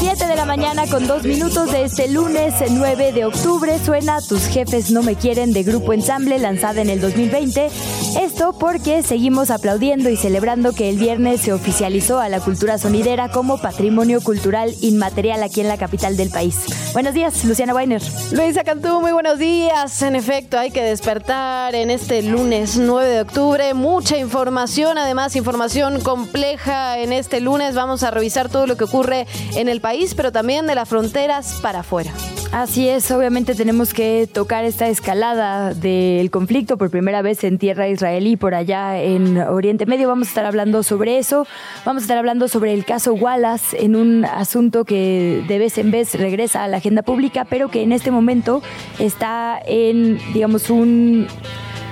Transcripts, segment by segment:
7 de la mañana con dos minutos de este lunes 9 de octubre suena Tus jefes no me quieren de Grupo Ensamble lanzada en el 2020. Esto porque seguimos aplaudiendo y celebrando que el viernes se oficializó a la cultura sonidera como patrimonio cultural inmaterial aquí en la capital del país. Buenos días, Luciana Weiner. Luisa Cantú, muy buenos días. En efecto, hay que despertar en este lunes 9 de octubre. Mucha información, además información compleja en este lunes. Vamos a revisar todo lo que ocurre en el país, pero también de las fronteras para afuera. Así es, obviamente tenemos que tocar esta escalada del conflicto por primera vez en tierra israelí por allá en Oriente Medio. Vamos a estar hablando sobre eso. Vamos a estar hablando sobre el caso Wallace en un asunto que de vez en vez regresa a la agenda pública, pero que en este momento está en, digamos, un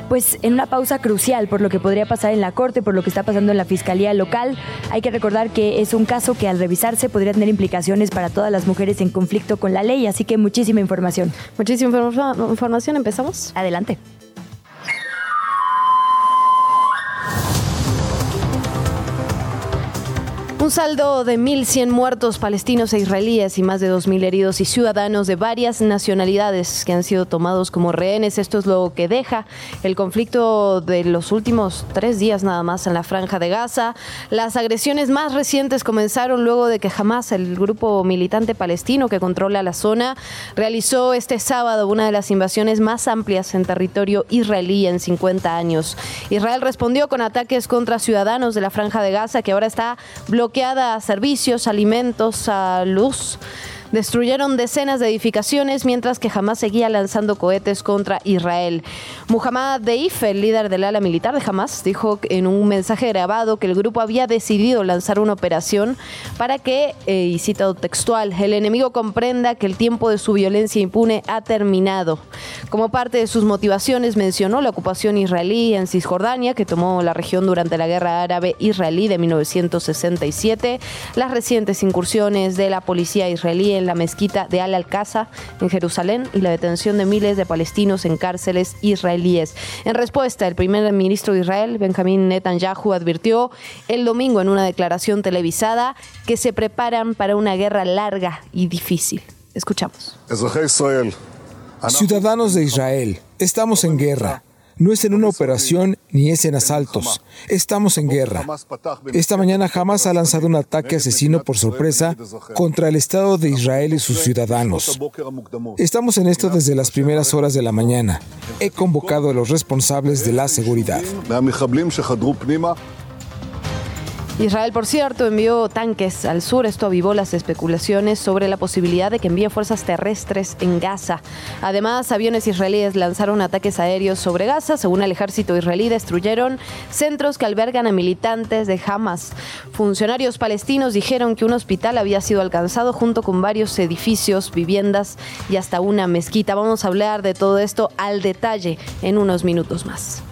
pues en una pausa crucial por lo que podría pasar en la Corte, por lo que está pasando en la Fiscalía local. Hay que recordar que es un caso que al revisarse podría tener implicaciones para todas las mujeres en conflicto con la ley, así que muchísima información. Muchísima información, ¿empezamos? Adelante. Un saldo de 1.100 muertos palestinos e israelíes y más de 2.000 heridos y ciudadanos de varias nacionalidades que han sido tomados como rehenes. Esto es lo que deja el conflicto de los últimos tres días nada más en la franja de Gaza. Las agresiones más recientes comenzaron luego de que Hamas, el grupo militante palestino que controla la zona, realizó este sábado una de las invasiones más amplias en territorio israelí en 50 años. Israel respondió con ataques contra ciudadanos de la franja de Gaza que ahora está bloqueada a servicios, alimentos, a luz. Destruyeron decenas de edificaciones mientras que Hamas seguía lanzando cohetes contra Israel. Muhammad Deif, el líder del ala militar de Hamas, dijo en un mensaje grabado que el grupo había decidido lanzar una operación para que, eh, y citado textual, el enemigo comprenda que el tiempo de su violencia impune ha terminado. Como parte de sus motivaciones mencionó la ocupación israelí en Cisjordania, que tomó la región durante la guerra árabe-israelí de 1967, las recientes incursiones de la policía israelí en la mezquita de Al-Aqsa en Jerusalén y la detención de miles de palestinos en cárceles israelíes. En respuesta, el primer ministro de Israel, Benjamín Netanyahu, advirtió el domingo en una declaración televisada que se preparan para una guerra larga y difícil. Escuchamos. Ciudadanos de Israel, estamos en guerra. No es en una operación ni es en asaltos. Estamos en guerra. Esta mañana Hamas ha lanzado un ataque asesino por sorpresa contra el Estado de Israel y sus ciudadanos. Estamos en esto desde las primeras horas de la mañana. He convocado a los responsables de la seguridad. Israel, por cierto, envió tanques al sur. Esto avivó las especulaciones sobre la posibilidad de que envíe fuerzas terrestres en Gaza. Además, aviones israelíes lanzaron ataques aéreos sobre Gaza. Según el ejército israelí, destruyeron centros que albergan a militantes de Hamas. Funcionarios palestinos dijeron que un hospital había sido alcanzado junto con varios edificios, viviendas y hasta una mezquita. Vamos a hablar de todo esto al detalle en unos minutos más.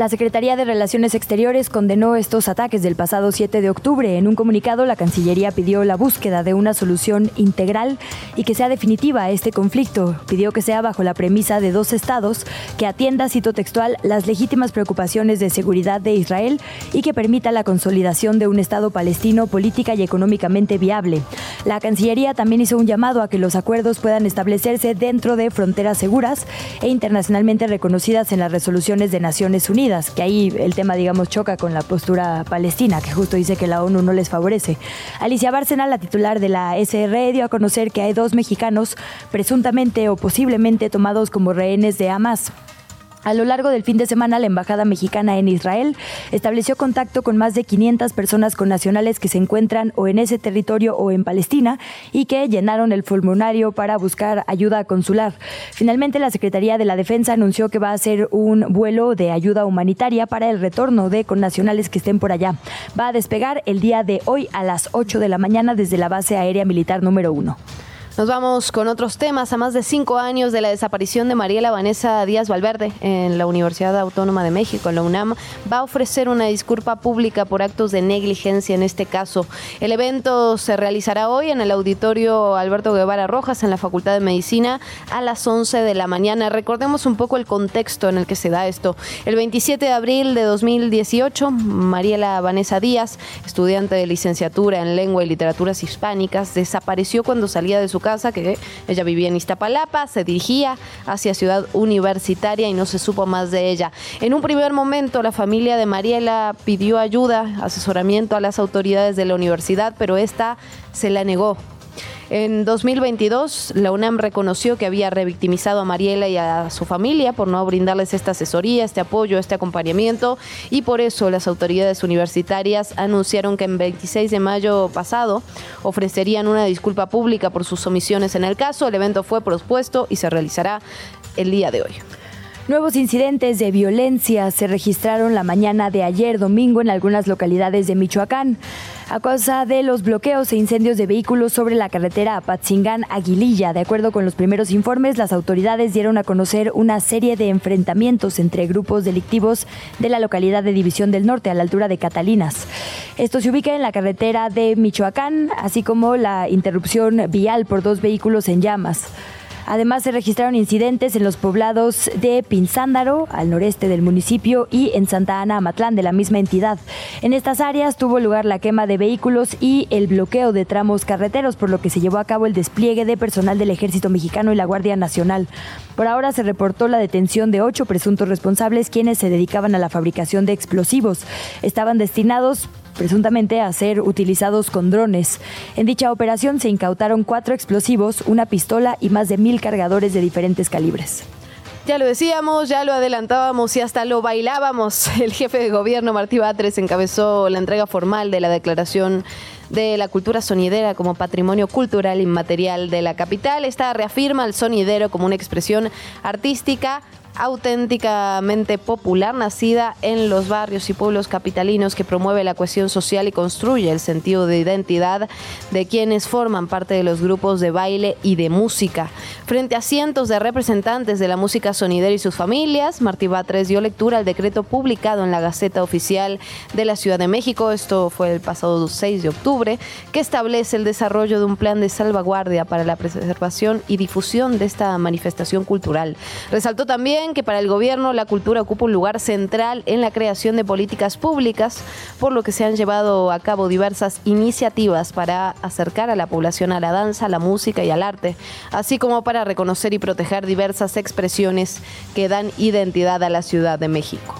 La Secretaría de Relaciones Exteriores condenó estos ataques del pasado 7 de octubre. En un comunicado, la Cancillería pidió la búsqueda de una solución integral y que sea definitiva a este conflicto. Pidió que sea bajo la premisa de dos estados, que atienda, cito textual, las legítimas preocupaciones de seguridad de Israel y que permita la consolidación de un Estado palestino política y económicamente viable. La Cancillería también hizo un llamado a que los acuerdos puedan establecerse dentro de fronteras seguras e internacionalmente reconocidas en las resoluciones de Naciones Unidas que ahí el tema, digamos, choca con la postura palestina, que justo dice que la ONU no les favorece. Alicia Bárcena, la titular de la SRE, dio a conocer que hay dos mexicanos presuntamente o posiblemente tomados como rehenes de Hamas. A lo largo del fin de semana, la Embajada Mexicana en Israel estableció contacto con más de 500 personas con nacionales que se encuentran o en ese territorio o en Palestina y que llenaron el formulario para buscar ayuda consular. Finalmente, la Secretaría de la Defensa anunció que va a hacer un vuelo de ayuda humanitaria para el retorno de connacionales que estén por allá. Va a despegar el día de hoy a las 8 de la mañana desde la base aérea militar número 1. Nos vamos con otros temas. A más de cinco años de la desaparición de Mariela Vanessa Díaz Valverde en la Universidad Autónoma de México, en la UNAM, va a ofrecer una disculpa pública por actos de negligencia en este caso. El evento se realizará hoy en el auditorio Alberto Guevara Rojas en la Facultad de Medicina a las 11 de la mañana. Recordemos un poco el contexto en el que se da esto. El 27 de abril de 2018, Mariela Vanessa Díaz, estudiante de licenciatura en Lengua y Literaturas Hispánicas, desapareció cuando salía de su casa que ella vivía en Iztapalapa, se dirigía hacia Ciudad Universitaria y no se supo más de ella. En un primer momento, la familia de Mariela pidió ayuda, asesoramiento a las autoridades de la universidad, pero esta se la negó. En 2022, la UNAM reconoció que había revictimizado a Mariela y a su familia por no brindarles esta asesoría, este apoyo, este acompañamiento y por eso las autoridades universitarias anunciaron que en 26 de mayo pasado ofrecerían una disculpa pública por sus omisiones en el caso. El evento fue propuesto y se realizará el día de hoy. Nuevos incidentes de violencia se registraron la mañana de ayer domingo en algunas localidades de Michoacán a causa de los bloqueos e incendios de vehículos sobre la carretera Apatzingán-Aguililla. De acuerdo con los primeros informes, las autoridades dieron a conocer una serie de enfrentamientos entre grupos delictivos de la localidad de División del Norte, a la altura de Catalinas. Esto se ubica en la carretera de Michoacán, así como la interrupción vial por dos vehículos en llamas. Además, se registraron incidentes en los poblados de Pinzándaro, al noreste del municipio, y en Santa Ana, Amatlán, de la misma entidad. En estas áreas tuvo lugar la quema de vehículos y el bloqueo de tramos carreteros, por lo que se llevó a cabo el despliegue de personal del Ejército Mexicano y la Guardia Nacional. Por ahora se reportó la detención de ocho presuntos responsables quienes se dedicaban a la fabricación de explosivos. Estaban destinados presuntamente a ser utilizados con drones. En dicha operación se incautaron cuatro explosivos, una pistola y más de mil cargadores de diferentes calibres. Ya lo decíamos, ya lo adelantábamos y hasta lo bailábamos. El jefe de gobierno, Martí Batres, encabezó la entrega formal de la declaración de la cultura sonidera como patrimonio cultural inmaterial de la capital. Esta reafirma al sonidero como una expresión artística auténticamente popular, nacida en los barrios y pueblos capitalinos que promueve la cohesión social y construye el sentido de identidad de quienes forman parte de los grupos de baile y de música. Frente a cientos de representantes de la música sonidera y sus familias, Martí Batres dio lectura al decreto publicado en la Gaceta Oficial de la Ciudad de México, esto fue el pasado 6 de octubre, que establece el desarrollo de un plan de salvaguardia para la preservación y difusión de esta manifestación cultural. Resaltó también que para el gobierno la cultura ocupa un lugar central en la creación de políticas públicas, por lo que se han llevado a cabo diversas iniciativas para acercar a la población a la danza, a la música y al arte, así como para reconocer y proteger diversas expresiones que dan identidad a la Ciudad de México.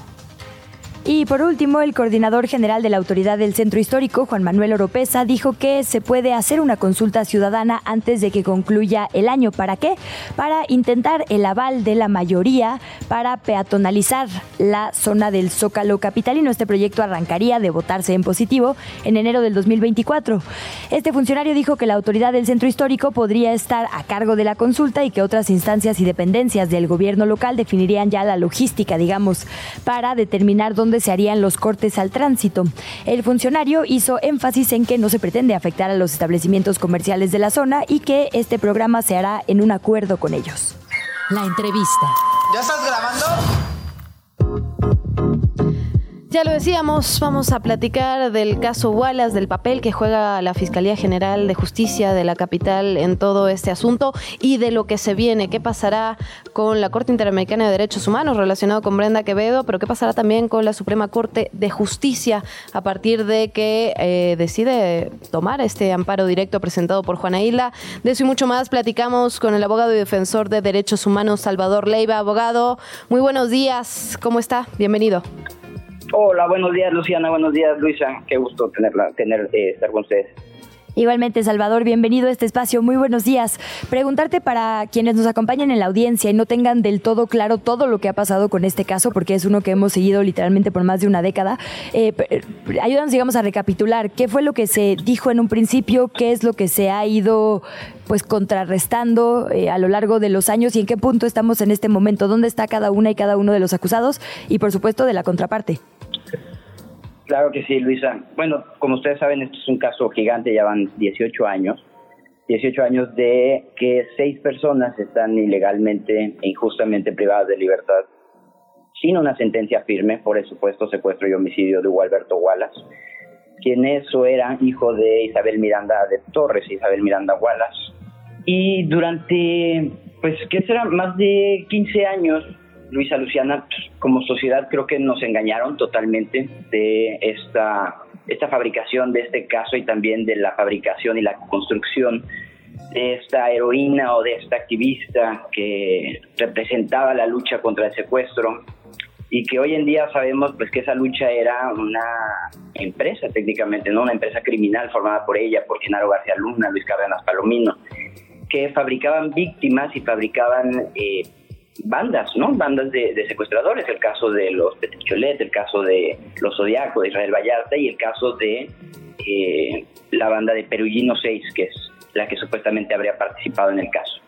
Y por último, el coordinador general de la Autoridad del Centro Histórico, Juan Manuel Oropesa, dijo que se puede hacer una consulta ciudadana antes de que concluya el año. ¿Para qué? Para intentar el aval de la mayoría para peatonalizar la zona del Zócalo Capitalino. Este proyecto arrancaría de votarse en positivo en enero del 2024. Este funcionario dijo que la Autoridad del Centro Histórico podría estar a cargo de la consulta y que otras instancias y dependencias del gobierno local definirían ya la logística, digamos, para determinar dónde se harían los cortes al tránsito. El funcionario hizo énfasis en que no se pretende afectar a los establecimientos comerciales de la zona y que este programa se hará en un acuerdo con ellos. La entrevista. ¿Ya estás grabando? Ya lo decíamos, vamos a platicar del caso Wallace, del papel que juega la Fiscalía General de Justicia de la capital en todo este asunto y de lo que se viene. ¿Qué pasará con la Corte Interamericana de Derechos Humanos relacionado con Brenda Quevedo? Pero ¿qué pasará también con la Suprema Corte de Justicia a partir de que eh, decide tomar este amparo directo presentado por Juana Isla? De eso y mucho más platicamos con el abogado y defensor de derechos humanos Salvador Leiva. Abogado, muy buenos días. ¿Cómo está? Bienvenido. Hola, buenos días Luciana, buenos días Luisa, qué gusto tenerla, tener, eh, estar con ustedes. Igualmente, Salvador, bienvenido a este espacio. Muy buenos días. Preguntarte para quienes nos acompañan en la audiencia y no tengan del todo claro todo lo que ha pasado con este caso, porque es uno que hemos seguido literalmente por más de una década. Eh, ayúdanos, digamos, a recapitular qué fue lo que se dijo en un principio, qué es lo que se ha ido pues contrarrestando eh, a lo largo de los años y en qué punto estamos en este momento, dónde está cada una y cada uno de los acusados y por supuesto de la contraparte. Claro que sí, Luisa. Bueno, como ustedes saben, esto es un caso gigante, ya van 18 años. 18 años de que seis personas están ilegalmente e injustamente privadas de libertad sin una sentencia firme por el supuesto secuestro y homicidio de Hugo Alberto Wallace, quien eso era hijo de Isabel Miranda de Torres, Isabel Miranda Wallace. Y durante, pues, ¿qué será? Más de 15 años Luisa Luciana, como sociedad creo que nos engañaron totalmente de esta, esta fabricación de este caso y también de la fabricación y la construcción de esta heroína o de esta activista que representaba la lucha contra el secuestro y que hoy en día sabemos pues que esa lucha era una empresa técnicamente, no una empresa criminal formada por ella, por Genaro García Luna, Luis Cárdenas Palomino, que fabricaban víctimas y fabricaban eh, bandas, ¿no? Bandas de, secuestradores, el caso de los Petricholet, el caso de los Zodiaco, de Israel Vallarta y el caso de eh, la banda de Perugino 6, que es la que supuestamente habría participado en el caso.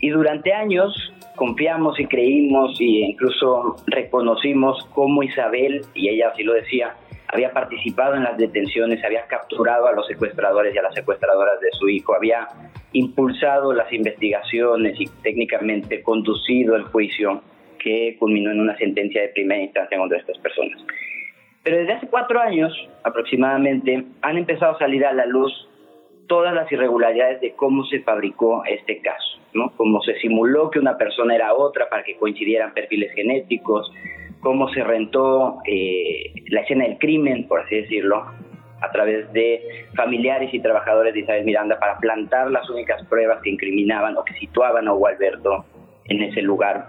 Y durante años confiamos y creímos e incluso reconocimos cómo Isabel, y ella así lo decía, había participado en las detenciones, había capturado a los secuestradores y a las secuestradoras de su hijo, había impulsado las investigaciones y técnicamente conducido el juicio que culminó en una sentencia de primera instancia contra estas personas. Pero desde hace cuatro años aproximadamente han empezado a salir a la luz todas las irregularidades de cómo se fabricó este caso, ¿no? Cómo se simuló que una persona era otra para que coincidieran perfiles genéticos, cómo se rentó eh, la escena del crimen, por así decirlo, a través de familiares y trabajadores de Isabel Miranda para plantar las únicas pruebas que incriminaban o que situaban a Hugo Alberto en ese lugar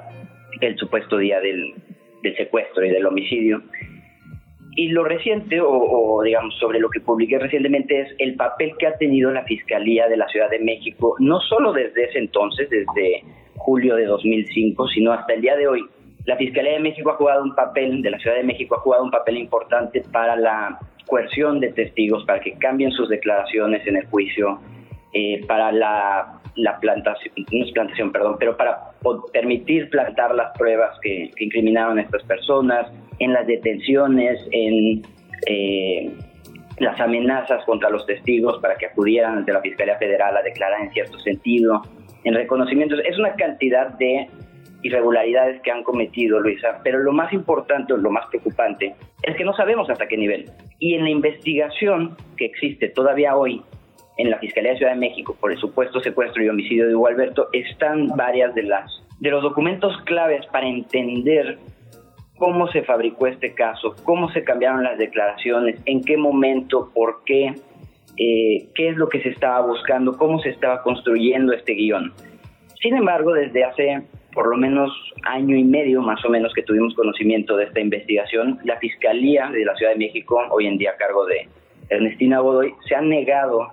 el supuesto día del, secuestro y del homicidio. Y lo reciente, o, digamos sobre lo que publiqué recientemente, es el papel que ha tenido la Fiscalía de la Ciudad de México, no solo desde ese entonces, desde julio de 2005, sino hasta el día de hoy. La Fiscalía de México ha jugado un papel, de la Ciudad de México ha jugado un papel importante para la coerción de testigos para que cambien sus declaraciones en el juicio, eh, para la, la, plantación, no es plantación, perdón, pero para permitir plantar las pruebas que, incriminaron a estas personas, en las detenciones, en eh, las amenazas contra los testigos para que acudieran ante la Fiscalía Federal a declarar en cierto sentido, en reconocimientos. Es una cantidad de irregularidades que han cometido, Luisa, pero lo más importante lo más preocupante es que no sabemos hasta qué nivel. Y en la investigación que existe todavía hoy en la Fiscalía de Ciudad de México por el supuesto secuestro y homicidio de Hugo Alberto están varias de las de los documentos claves para entender cómo se fabricó este caso, cómo se cambiaron las declaraciones, en qué momento, por qué, eh, qué es lo que se estaba buscando, cómo se estaba construyendo este guion. Sin embargo, desde hace por lo menos año y medio más o menos que tuvimos conocimiento de esta investigación, la Fiscalía de la Ciudad de México, hoy en día a cargo de Ernestina Godoy, se ha negado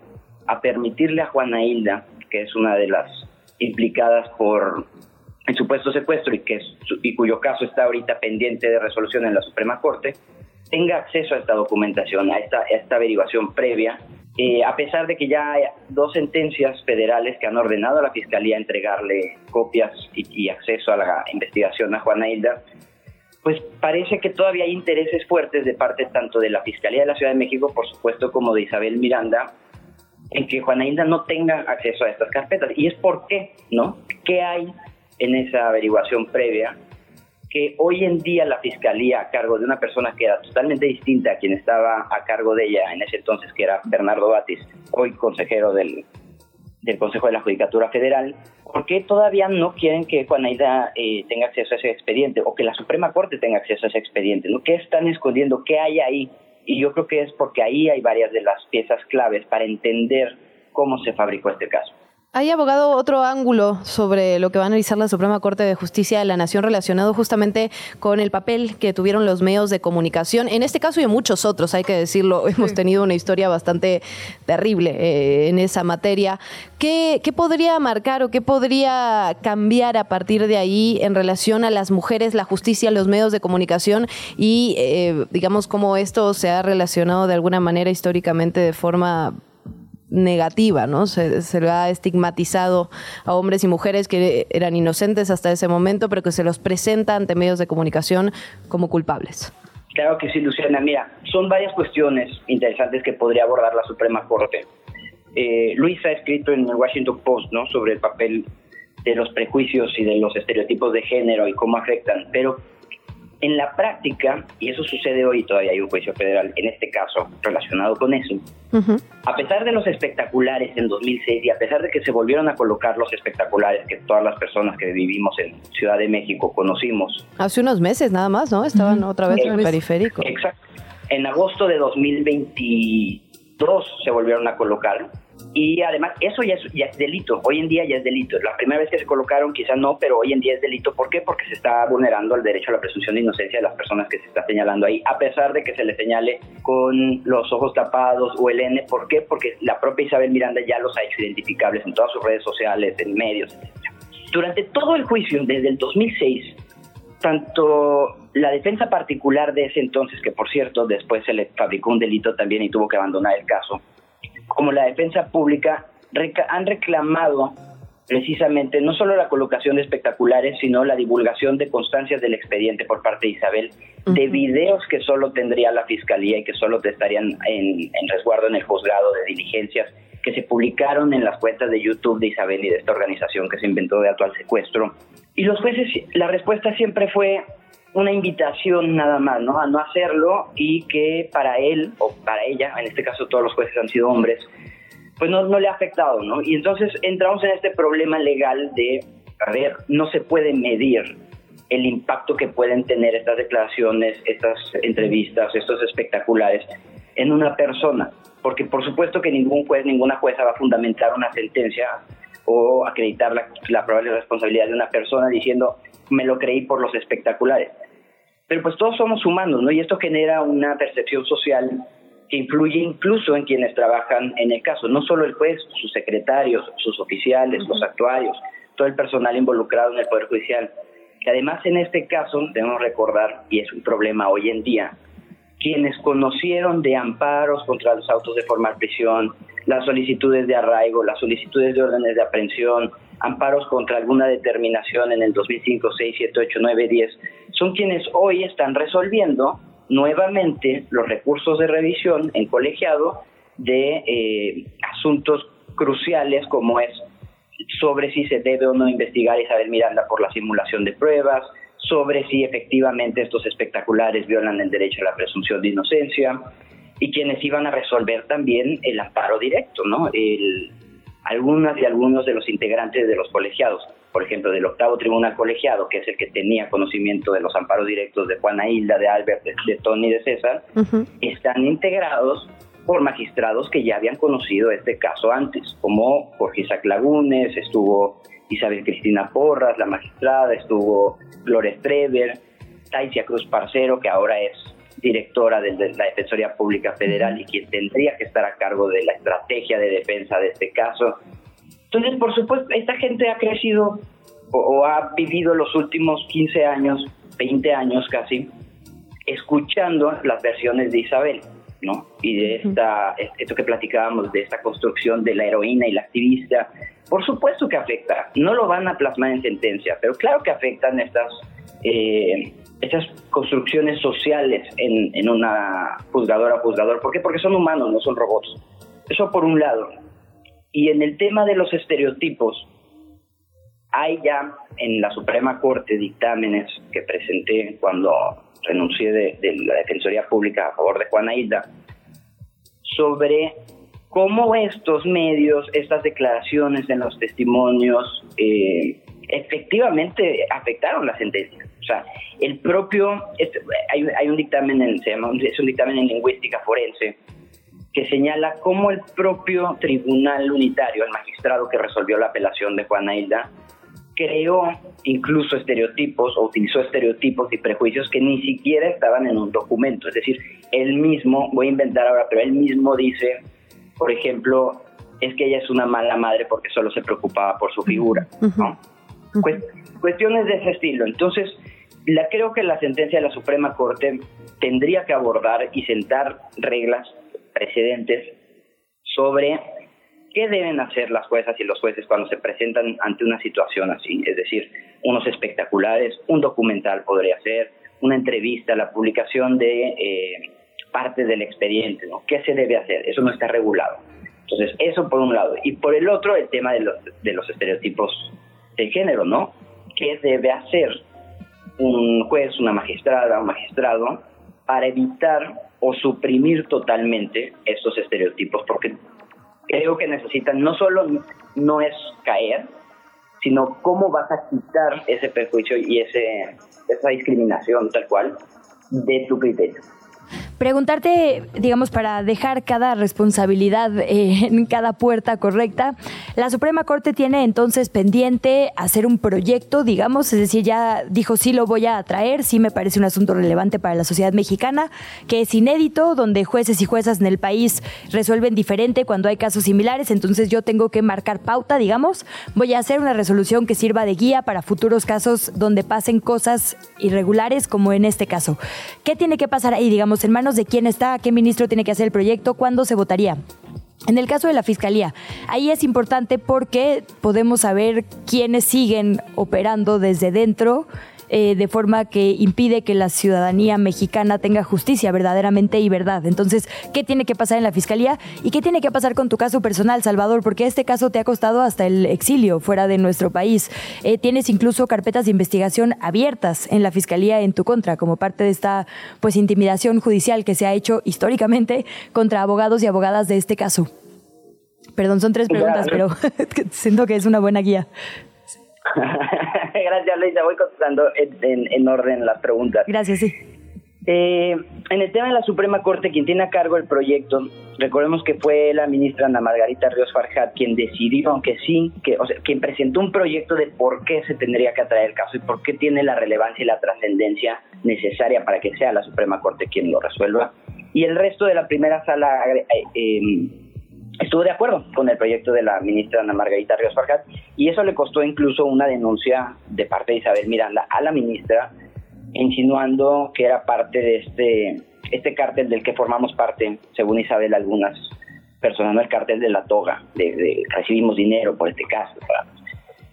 a permitirle a Juana Hilda, que es una de las implicadas por el supuesto secuestro y, que y cuyo caso está ahorita pendiente de resolución en la Suprema Corte, tenga acceso a esta documentación, a esta, a esta averiguación previa eh, a pesar de que ya hay dos sentencias federales que han ordenado a la Fiscalía entregarle copias y, acceso a la investigación a Juana Hilda, pues parece que todavía hay intereses fuertes de parte tanto de la Fiscalía de la Ciudad de México, por supuesto, como de Isabel Miranda, en que Juana Hilda no tenga acceso a estas carpetas. Y es por qué, ¿no? ¿Qué hay en esa averiguación previa que hoy en día la fiscalía a cargo de una persona que era totalmente distinta a quien estaba a cargo de ella en ese entonces, que era Bernardo Batis, hoy consejero del, Consejo de la Judicatura Federal, ¿por qué todavía no quieren que Juan Aida eh, tenga acceso a ese expediente o que la Suprema Corte tenga acceso a ese expediente? ¿no? ¿Qué están escondiendo? ¿Qué hay ahí? Y yo creo que es porque ahí hay varias de las piezas claves para entender cómo se fabricó este caso. Hay abogado otro ángulo sobre lo que va a analizar la Suprema Corte de Justicia de la Nación relacionado justamente con el papel que tuvieron los medios de comunicación. En este caso y en muchos otros, hay que decirlo, hemos tenido una historia bastante terrible eh, en esa materia. ¿Qué, podría marcar o qué podría cambiar a partir de ahí en relación a las mujeres, la justicia, los medios de comunicación y, eh, digamos, cómo esto se ha relacionado de alguna manera históricamente de forma negativa, ¿no? Se, se le ha estigmatizado a hombres y mujeres que eran inocentes hasta ese momento, pero que se los presenta ante medios de comunicación como culpables. Claro que sí, Luciana. Mira, son varias cuestiones interesantes que podría abordar la Suprema Corte. Eh, Luis ha escrito en el Washington Post ¿no? sobre el papel de los prejuicios y de los estereotipos de género y cómo afectan, pero en la práctica, y eso sucede hoy, todavía hay un juicio federal en este caso relacionado con eso, a pesar de los espectaculares en 2006 y a pesar de que se volvieron a colocar los espectaculares que todas las personas que vivimos en Ciudad de México conocimos. Hace unos meses nada más, ¿no? Estaban otra vez en el periférico. Exacto. En agosto de 2022 se volvieron a colocar y además, eso ya es, delito. Hoy en día ya es delito. La primera vez que se colocaron, quizás no, pero hoy en día es delito. ¿Por qué? Porque se está vulnerando el derecho a la presunción de inocencia de las personas que se está señalando ahí, a pesar de que se le señale con los ojos tapados o el N. ¿Por qué? Porque la propia Isabel Miranda ya los ha hecho identificables en todas sus redes sociales, en medios, etc. Durante todo el juicio, desde el 2006, tanto la defensa particular de ese entonces, que por cierto después se le fabricó un delito también y tuvo que abandonar el caso, como la defensa pública han reclamado precisamente no solo la colocación de espectaculares, sino la divulgación de constancias del expediente por parte de Isabel, de videos que solo tendría la fiscalía y que solo estarían en, en, resguardo en el juzgado de diligencias, que se publicaron en las cuentas de YouTube de Isabel y de esta organización que se inventó de actual secuestro. Y los jueces, la respuesta siempre fue una invitación nada más, ¿no? A no hacerlo y que para él o para ella, en este caso todos los jueces han sido hombres, pues no, no le ha afectado, ¿no? Y entonces entramos en este problema legal de, a ver, no se puede medir el impacto que pueden tener estas declaraciones, estas entrevistas, estos espectaculares en una persona, porque por supuesto que ningún juez, ninguna jueza va a fundamentar una sentencia o acreditar la, la probable responsabilidad de una persona diciendo me lo creí por los espectaculares. Pero pues todos somos humanos, ¿no? Y esto genera una percepción social que influye incluso en quienes trabajan en el caso, no solo el juez, sus secretarios, sus oficiales, los actuarios, todo el personal involucrado en el Poder Judicial. Que además en este caso, debemos recordar, y es un problema hoy en día, quienes conocieron de amparos contra los autos de formal prisión, las solicitudes de arraigo, las solicitudes de órdenes de aprehensión, amparos contra alguna determinación en el 2005, 6, 7, 8, 9, 10, son quienes hoy están resolviendo nuevamente los recursos de revisión en colegiado de eh, asuntos cruciales como es sobre si se debe o no investigar a Isabel Miranda por la simulación de pruebas, sobre si efectivamente estos espectaculares violan el derecho a la presunción de inocencia y quienes iban a resolver también el amparo directo, ¿no? El, algunas y algunos de los integrantes de los colegiados, por ejemplo, del octavo tribunal colegiado, que es el que tenía conocimiento de los amparos directos de Juana Hilda, de Albert, de, Tony y de César, están integrados por magistrados que ya habían conocido este caso antes, como Jorge Isaac Lagunes, estuvo Isabel Cristina Porras, la magistrada, estuvo Flores Trever, Taicia Cruz Parcero, que ahora es directora de, la Defensoría Pública Federal y quien tendría que estar a cargo de la estrategia de defensa de este caso. Entonces, por supuesto, esta gente ha crecido o, ha vivido los últimos 15 años, 20 años casi, escuchando las versiones de Isabel, ¿no? Y de esta, esto que platicábamos, de esta construcción de la heroína y la activista, por supuesto que afecta. No lo van a plasmar en sentencia, pero claro que afectan estas eh, estas construcciones sociales en, en una juzgadora o juzgador. ¿Por qué? Porque son humanos, no son robots. Eso por un lado. Y en el tema de los estereotipos, hay ya en la Suprema Corte dictámenes que presenté cuando renuncié de, la Defensoría Pública a favor de Juana Hilda sobre cómo estos medios, estas declaraciones en los testimonios, eh, efectivamente afectaron la sentencia. O sea, el propio, este, hay, un dictamen, en, se llama, es un dictamen en lingüística forense, que señala cómo el propio tribunal unitario, el magistrado que resolvió la apelación de Juana Hilda, creó incluso estereotipos o utilizó estereotipos y prejuicios que ni siquiera estaban en un documento. Es decir, él mismo, voy a inventar ahora, pero él mismo dice, por ejemplo, es que ella es una mala madre porque solo se preocupaba por su figura. cuestiones de ese estilo. Entonces, la, creo que la sentencia de la Suprema Corte tendría que abordar y sentar reglas precedentes sobre qué deben hacer las juezas y los jueces cuando se presentan ante una situación así. Es decir, unos espectaculares, un documental podría ser, una entrevista, la publicación de eh, parte del expediente, ¿no? ¿Qué se debe hacer? Eso no está regulado. Entonces, eso por un lado. Y por el otro, el tema de los, de los estereotipos de género, ¿no? ¿Qué debe hacer un juez, una magistrada, un magistrado para evitar o suprimir totalmente estos estereotipos? Porque creo que necesitan, no solo no es caer, sino cómo vas a quitar ese perjuicio y ese, esa discriminación tal cual de tu criterio. Preguntarte, digamos, para dejar cada responsabilidad eh, en cada puerta correcta, la Suprema Corte tiene entonces pendiente hacer un proyecto, digamos, es decir, ya dijo sí lo voy a traer, sí me parece un asunto relevante para la sociedad mexicana, que es inédito, donde jueces y juezas en el país resuelven diferente cuando hay casos similares, entonces yo tengo que marcar pauta, digamos, voy a hacer una resolución que sirva de guía para futuros casos donde pasen cosas irregulares como en este caso. ¿Qué tiene que pasar ahí, digamos, en de quién está, qué ministro tiene que hacer el proyecto, cuándo se votaría. En el caso de la Fiscalía, ahí es importante porque podemos saber quiénes siguen operando desde dentro eh, de forma que impide que la ciudadanía mexicana tenga justicia verdaderamente y verdad. Entonces, ¿qué tiene que pasar en la fiscalía y qué tiene que pasar con tu caso personal, Salvador? Porque este caso te ha costado hasta el exilio fuera de nuestro país. Eh, tienes incluso carpetas de investigación abiertas en la fiscalía en tu contra, como parte de esta pues intimidación judicial que se ha hecho históricamente contra abogados y abogadas de este caso. Perdón, son tres preguntas, pero siento que es una buena guía. Gracias, Luisa. Voy contestando en, orden las preguntas. Gracias, sí. Eh, en el tema de la Suprema Corte, quien tiene a cargo el proyecto, recordemos que fue la ministra Ana Margarita Ríos Farjat quien decidió, aunque sí, que, o sea, quien presentó un proyecto de por qué se tendría que atraer el caso y por qué tiene la relevancia y la trascendencia necesaria para que sea la Suprema Corte quien lo resuelva. Y el resto de la primera sala eh, eh, estuvo de acuerdo con el proyecto de la ministra Ana Margarita Ríos Farjat y eso le costó incluso una denuncia de parte de Isabel Miranda a la ministra insinuando que era parte de este este cártel del que formamos parte, según Isabel algunas personas, no el cártel de la toga, de, recibimos dinero por este caso.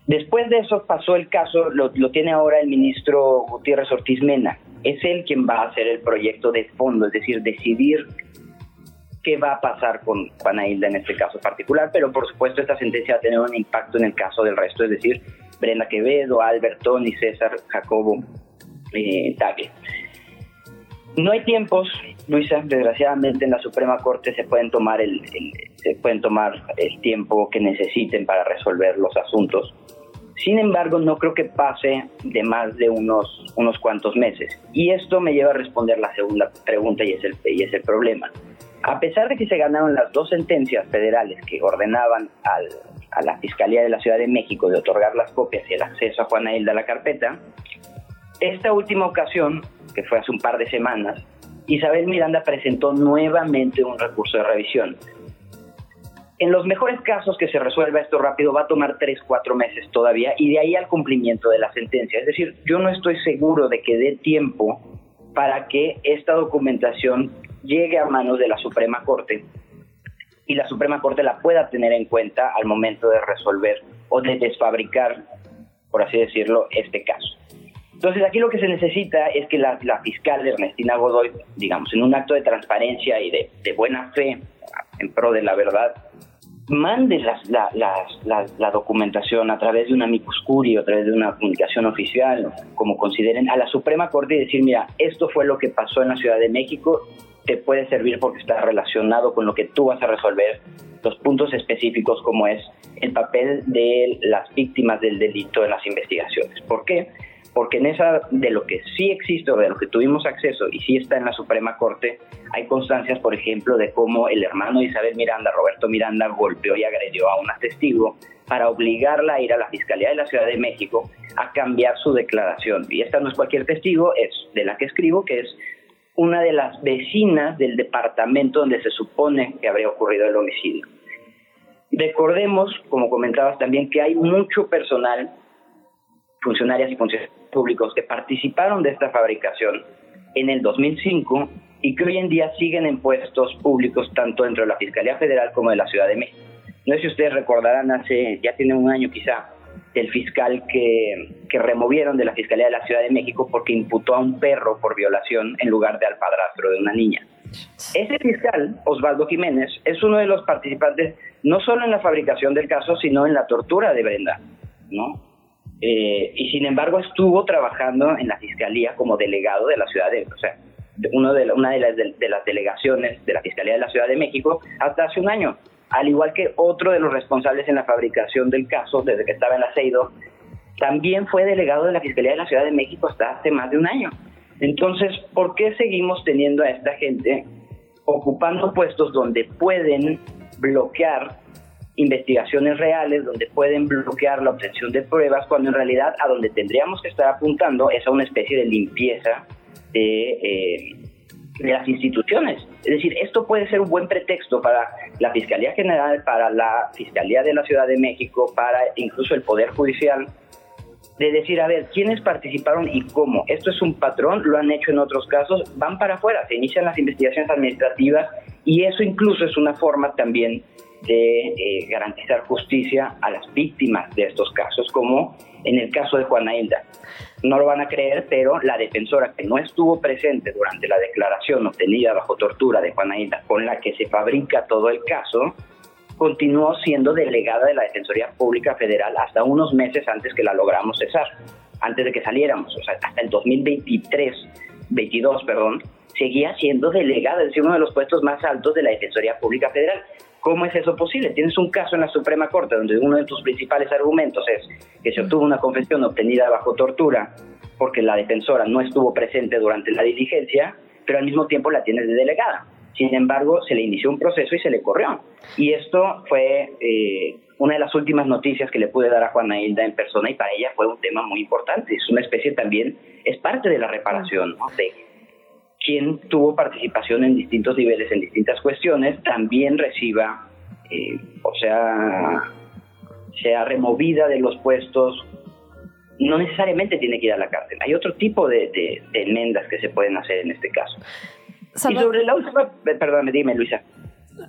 Después de eso pasó el caso, lo, lo tiene ahora el ministro Gutiérrez Ortiz Mena. Es él quien va a hacer el proyecto de fondo, es decir, decidir qué va a pasar con Juana Hilda en este caso particular, pero por supuesto esta sentencia va a tener un impacto en el caso del resto, es decir, Brenda Quevedo, Albert Tony, César Jacobo eh, Tagle. No hay tiempos, Luisa, desgraciadamente en la Suprema Corte se pueden tomar el, se pueden tomar el tiempo que necesiten para resolver los asuntos. Sin embargo, no creo que pase de más de unos, unos cuantos meses. Y esto me lleva a responder la segunda pregunta y es el, y es el problema. A pesar de que se ganaron las dos sentencias federales que ordenaban a la Fiscalía de la Ciudad de México de otorgar las copias y el acceso a Juana Hilda a la carpeta, esta última ocasión, que fue hace un par de semanas, Isabel Miranda presentó nuevamente un recurso de revisión. En los mejores casos que se resuelva esto rápido va a tomar tres, cuatro meses todavía y de ahí al cumplimiento de la sentencia. Es decir, yo no estoy seguro de que dé tiempo para que esta documentación llegue a manos de la Suprema Corte y la Suprema Corte la pueda tener en cuenta al momento de resolver o de desfabricar, por así decirlo, este caso. Entonces aquí lo que se necesita es que la, fiscal Ernestina Godoy, digamos, en un acto de transparencia y de, buena fe en pro de la verdad, mande las, la, la, documentación a través de una amicus a través de una comunicación oficial, como consideren, a la Suprema Corte y decir, mira, esto fue lo que pasó en la Ciudad de México te puede servir porque está relacionado con lo que tú vas a resolver, los puntos específicos como es el papel de las víctimas del delito en las investigaciones. ¿Por qué? porque en esa de lo que sí existe o de lo que tuvimos acceso y sí está en la Suprema Corte, hay constancias, por ejemplo, de cómo el hermano Isabel Miranda, Roberto Miranda, golpeó y agredió a una testigo para obligarla a ir a la Fiscalía de la Ciudad de México a cambiar su declaración. Y esta no es cualquier testigo, es de la que escribo, que es una de las vecinas del departamento donde se supone que habría ocurrido el homicidio. Recordemos, como comentabas también, que hay mucho personal, funcionarias y funcionarios públicos que participaron de esta fabricación en el 2005 y que hoy en día siguen en puestos públicos tanto dentro de la Fiscalía Federal como de la Ciudad de México. No sé si ustedes recordarán, hace ya tiene un año quizá, el fiscal que, removieron de la Fiscalía de la Ciudad de México porque imputó a un perro por violación en lugar de al padrastro de una niña. Ese fiscal, Osvaldo Jiménez, es uno de los participantes no solo en la fabricación del caso, sino en la tortura de Brenda, ¿no? Eh, y sin embargo estuvo trabajando en la fiscalía como delegado de la ciudad de, o sea, uno de una de las, de, las delegaciones de la fiscalía de la Ciudad de México hasta hace un año, al igual que otro de los responsables en la fabricación del caso desde que estaba en la CEIDO, también fue delegado de la fiscalía de la Ciudad de México hasta hace más de un año. Entonces, ¿por qué seguimos teniendo a esta gente ocupando puestos donde pueden bloquear investigaciones reales donde pueden bloquear la obtención de pruebas, cuando en realidad a donde tendríamos que estar apuntando es a una especie de limpieza de, eh, de las instituciones. Es decir, esto puede ser un buen pretexto para la Fiscalía General, para la Fiscalía de la Ciudad de México, para incluso el Poder Judicial, de decir, a ver, ¿quiénes participaron y cómo? Esto es un patrón, lo han hecho en otros casos, van para afuera, se inician las investigaciones administrativas y eso incluso es una forma también de eh, garantizar justicia a las víctimas de estos casos, como en el caso de Juana Hilda. No lo van a creer, pero la defensora que no estuvo presente durante la declaración obtenida bajo tortura de Juana Hilda, con la que se fabrica todo el caso, continuó siendo delegada de la Defensoría Pública Federal hasta unos meses antes que la logramos cesar, antes de que saliéramos, o sea, hasta el 2023, 22, perdón, seguía siendo delegada, es decir, uno de los puestos más altos de la Defensoría Pública Federal. ¿Cómo es eso posible? Tienes un caso en la Suprema Corte donde uno de tus principales argumentos es que se obtuvo una confesión obtenida bajo tortura porque la defensora no estuvo presente durante la diligencia, pero al mismo tiempo la tienes de delegada. Sin embargo, se le inició un proceso y se le corrió. Y esto fue eh, una de las últimas noticias que le pude dar a Juana Hilda en persona y para ella fue un tema muy importante. Es una especie también, es parte de la reparación, ¿no? quien tuvo participación en distintos niveles, en distintas cuestiones, también reciba, eh, o sea, sea removida de los puestos, no necesariamente tiene que ir a la cárcel. Hay otro tipo de, enmiendas que se pueden hacer en este caso. Y sobre la última, perdón, dime, Luisa.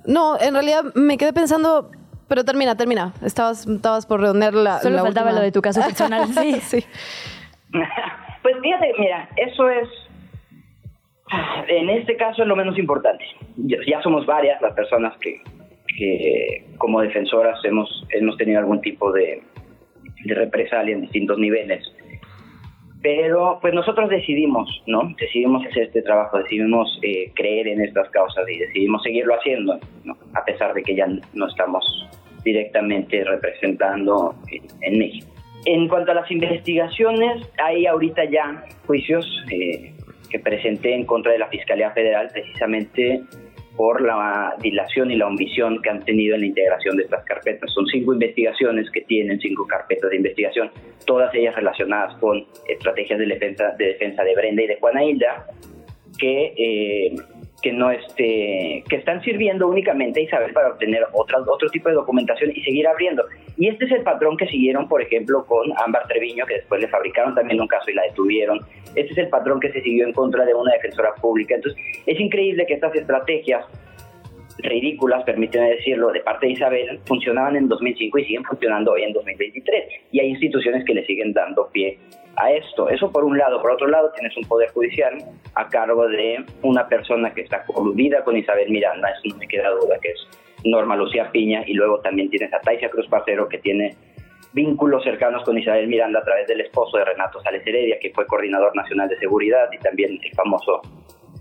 No, en realidad me quedé pensando, pero termina, termina. Estabas, estabas por redondear la. Solo faltaba lo de tu caso personal. sí, sí. pues fíjate, mira, eso es en este caso es lo menos importante. Ya, somos varias las personas que, como defensoras hemos, hemos tenido algún tipo de, represalia en distintos niveles. Pero pues nosotros decidimos, ¿no? Decidimos hacer este trabajo, decidimos eh, creer en estas causas y decidimos seguirlo haciendo, a pesar de que ya no estamos directamente representando en, México. En cuanto a las investigaciones, hay ahorita ya juicios eh, que presenté en contra de la Fiscalía Federal precisamente por la dilación y la omisión que han tenido en la integración de estas carpetas. Son cinco investigaciones que tienen cinco carpetas de investigación, todas ellas relacionadas con estrategias de defensa de, defensa de Brenda y de Juana Hilda, que eh, que no esté, que están sirviendo únicamente a Isabel para obtener otra, otro tipo de documentación y seguir abriendo. Y este es el patrón que siguieron, por ejemplo, con Ámbar Treviño, que después le fabricaron también un caso y la detuvieron. Este es el patrón que se siguió en contra de una defensora pública. Entonces, es increíble que estas estrategias ridículas, permíteme decirlo, de parte de Isabel, funcionaban en 2005 y siguen funcionando hoy en 2023. Y hay instituciones que le siguen dando pie a esto. Eso por un lado. Por otro lado, tienes un poder judicial a cargo de una persona que está coludida con Isabel Miranda, eso no me queda duda que es Norma Lucía Piña, y luego también tienes a Taisia Cruz Parcero, que tiene vínculos cercanos con Isabel Miranda a través del esposo de Renato Sales Heredia, que fue coordinador nacional de seguridad, y también el famoso,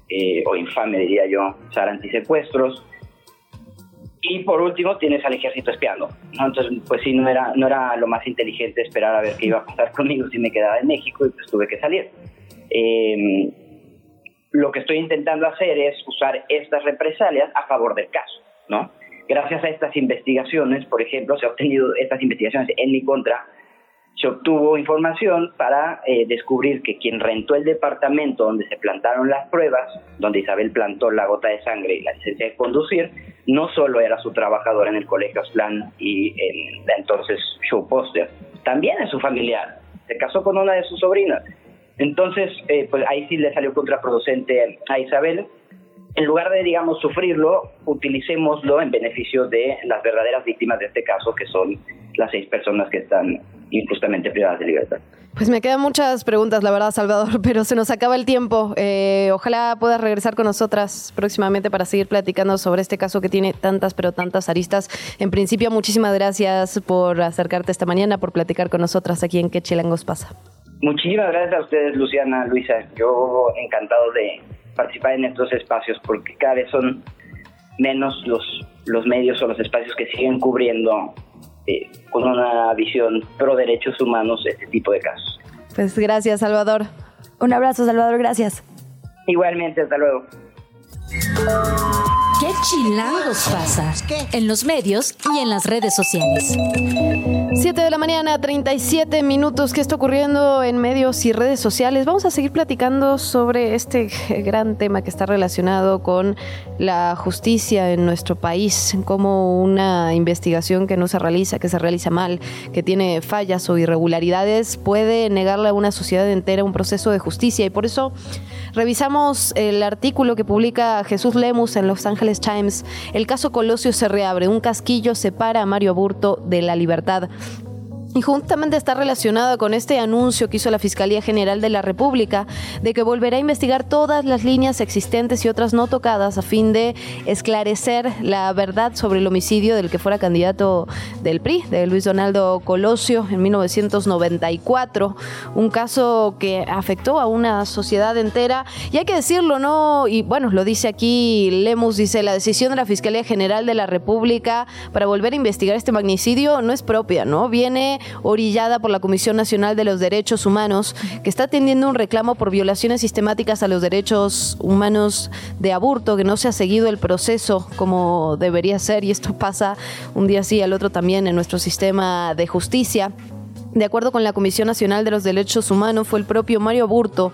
eh, o infame diría yo, Sara Antisecuestros y por último tienes al ejército espiando. Entonces, pues sí, no era, no era lo más inteligente esperar a ver qué iba a pasar conmigo si me quedaba en México y pues tuve que salir. Em, lo que estoy intentando hacer es usar estas represalias a favor del caso, ¿no? Gracias a estas investigaciones, por ejemplo, se ha obtenido estas investigaciones en mi contra, se obtuvo información para eh, descubrir que quien rentó el departamento donde se plantaron las pruebas, donde Isabel plantó la gota de sangre y la licencia de conducir, no solo era su trabajador en el colegio Aslan y en entonces Show Poster, también es su familiar. Se casó con una de sus sobrinas. Entonces, eh, pues ahí sí le salió contraproducente a Isabel. En lugar de, digamos, sufrirlo, utilicémoslo en beneficio de las verdaderas víctimas de este caso, que son las seis personas que están injustamente privadas de libertad. Pues me quedan muchas preguntas, la verdad, Salvador, pero se nos acaba el tiempo. Eh, ojalá puedas regresar con nosotras próximamente para seguir platicando sobre este caso que tiene tantas, pero tantas aristas. En principio, muchísimas gracias por acercarte esta mañana, por platicar con nosotras aquí en Qué Chilangos pasa. Muchísimas gracias a ustedes, Luciana, Luisa. Yo encantado de participar en estos espacios porque cada vez son menos los, los medios o los espacios que siguen cubriendo eh, con una visión pro derechos humanos este tipo de casos. Pues gracias, Salvador. Un abrazo, Salvador, gracias. Igualmente, hasta luego. ¿Qué chilangos pasa? En los medios y en las redes sociales. 7 de la mañana, 37 minutos. ¿Qué está ocurriendo en medios y redes sociales? Vamos a seguir platicando sobre este gran tema que está relacionado con la justicia en nuestro país, como una investigación que no se realiza, que se realiza mal, que tiene fallas o irregularidades, puede negarle a una sociedad entera un proceso de justicia. Y por eso revisamos el artículo que publica Jesús Lemus en Los Ángeles Times. El caso Colosio se reabre, un casquillo separa a Mario Aburto de la libertad. Y justamente está relacionada con este anuncio que hizo la Fiscalía General de la República de que volverá a investigar todas las líneas existentes y otras no tocadas a fin de esclarecer la verdad sobre el homicidio del que fuera candidato del PRI, de Luis Donaldo Colosio, en 1994. Un caso que afectó a una sociedad entera. Y hay que decirlo, ¿no? Y bueno, lo dice aquí Lemus, dice, la decisión de la Fiscalía General de la República para volver a investigar este magnicidio no es propia, ¿no? Viene orillada por la Comisión Nacional de los Derechos Humanos, que está atendiendo un reclamo por violaciones sistemáticas a los derechos humanos de aborto, que no se ha seguido el proceso como debería ser, y esto pasa un día sí, al otro también en nuestro sistema de justicia. De acuerdo con la Comisión Nacional de los Derechos Humanos, fue el propio Mario Burto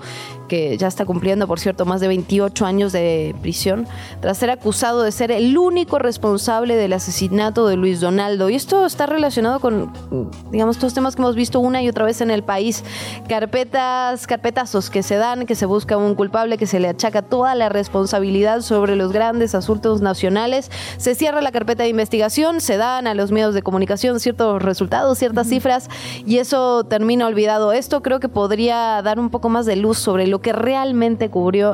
que ya está cumpliendo, por cierto, más de 28 años de prisión, tras ser acusado de ser el único responsable del asesinato de Luis Donaldo. Y esto está relacionado con, digamos, todos temas que hemos visto una y otra vez en el país. Carpetas, carpetazos que se dan, que se busca un culpable, que se le achaca toda la responsabilidad sobre los grandes asuntos nacionales. Se cierra la carpeta de investigación, se dan a los medios de comunicación ciertos resultados, ciertas cifras, y eso termina olvidado. Esto creo que podría dar un poco más de luz sobre lo que realmente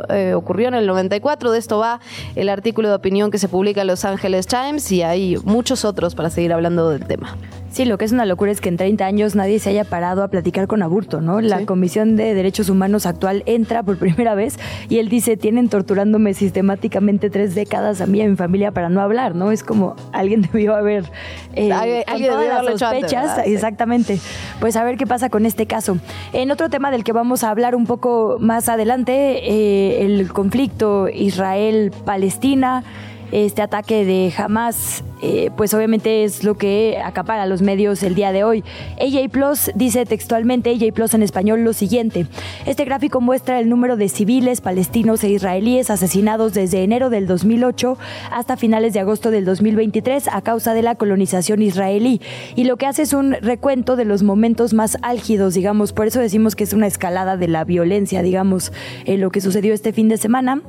eh, ocurrió en el 94. De esto va el artículo de opinión que se publica en Los Angeles Times y hay muchos otros para seguir hablando del tema. Sí, lo que es una locura es que en 30 años nadie se haya parado a platicar con Aburto, ¿no? La Comisión de Derechos Humanos actual entra por primera vez y él dice, tienen torturándome sistemáticamente tres décadas a mí y a mi familia para no hablar, ¿no? Es como alguien debió haber... Eh, alguien debió las sospechas, exactamente. Pues a ver qué pasa con este caso. En otro tema del que vamos a hablar un poco más adelante, eh, el conflicto Israel-Palestina este ataque de Hamas, eh, pues obviamente es lo que acapara los medios el día de hoy. AJ Plus dice textualmente, AJ Plus en español, lo siguiente. Este gráfico muestra el número de civiles palestinos e israelíes asesinados desde enero del 2008 hasta finales de agosto del 2023 a causa de la colonización israelí. Y lo que hace es un recuento de los momentos más álgidos, digamos. Por eso decimos que es una escalada de la violencia, digamos, en lo que sucedió este fin de semana.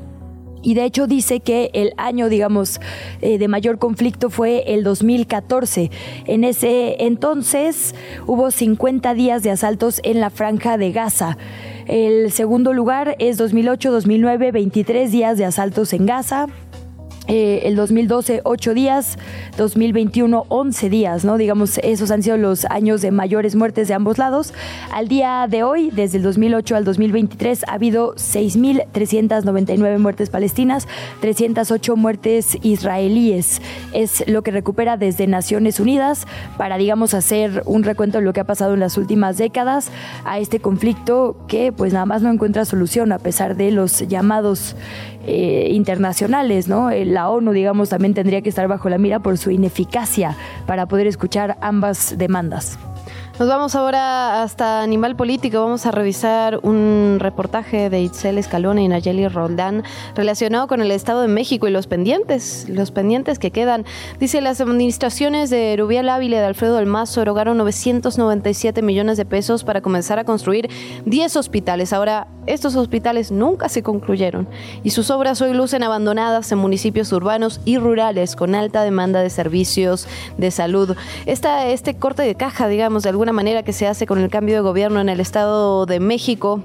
Y de hecho dice que el año, digamos, eh, de mayor conflicto fue el 2014. En ese entonces hubo 50 días de asaltos en la franja de Gaza. El segundo lugar es 2008-2009, 23 días de asaltos en Gaza. Eh, el 2012 8 días, 2021 11 días, ¿no? Digamos, esos han sido los años de mayores muertes de ambos lados. Al día de hoy, desde el 2008 al 2023, ha habido 6.399 muertes palestinas, 308 muertes israelíes. Es lo que recupera desde Naciones Unidas para, digamos, hacer un recuento de lo que ha pasado en las últimas décadas a este conflicto que pues nada más no encuentra solución a pesar de los llamados eh, internacionales, ¿no? Eh, la ONU, digamos, también tendría que estar bajo la mira por su ineficacia para poder escuchar ambas demandas. Nos vamos ahora hasta Animal Político. Vamos a revisar un reportaje de Itzel Escalona y Nayeli Roldán relacionado con el Estado de México y los pendientes, los pendientes que quedan. Dice, las administraciones de Rubial Ávila y de Alfredo del Mazo erogaron 997 millones de pesos para comenzar a construir 10 hospitales. Ahora, estos hospitales nunca se concluyeron y sus obras hoy lucen abandonadas en municipios urbanos y rurales con alta demanda de servicios de salud. Esta, este corte de caja, digamos, de alguna manera que se hace con el cambio de gobierno en el Estado de México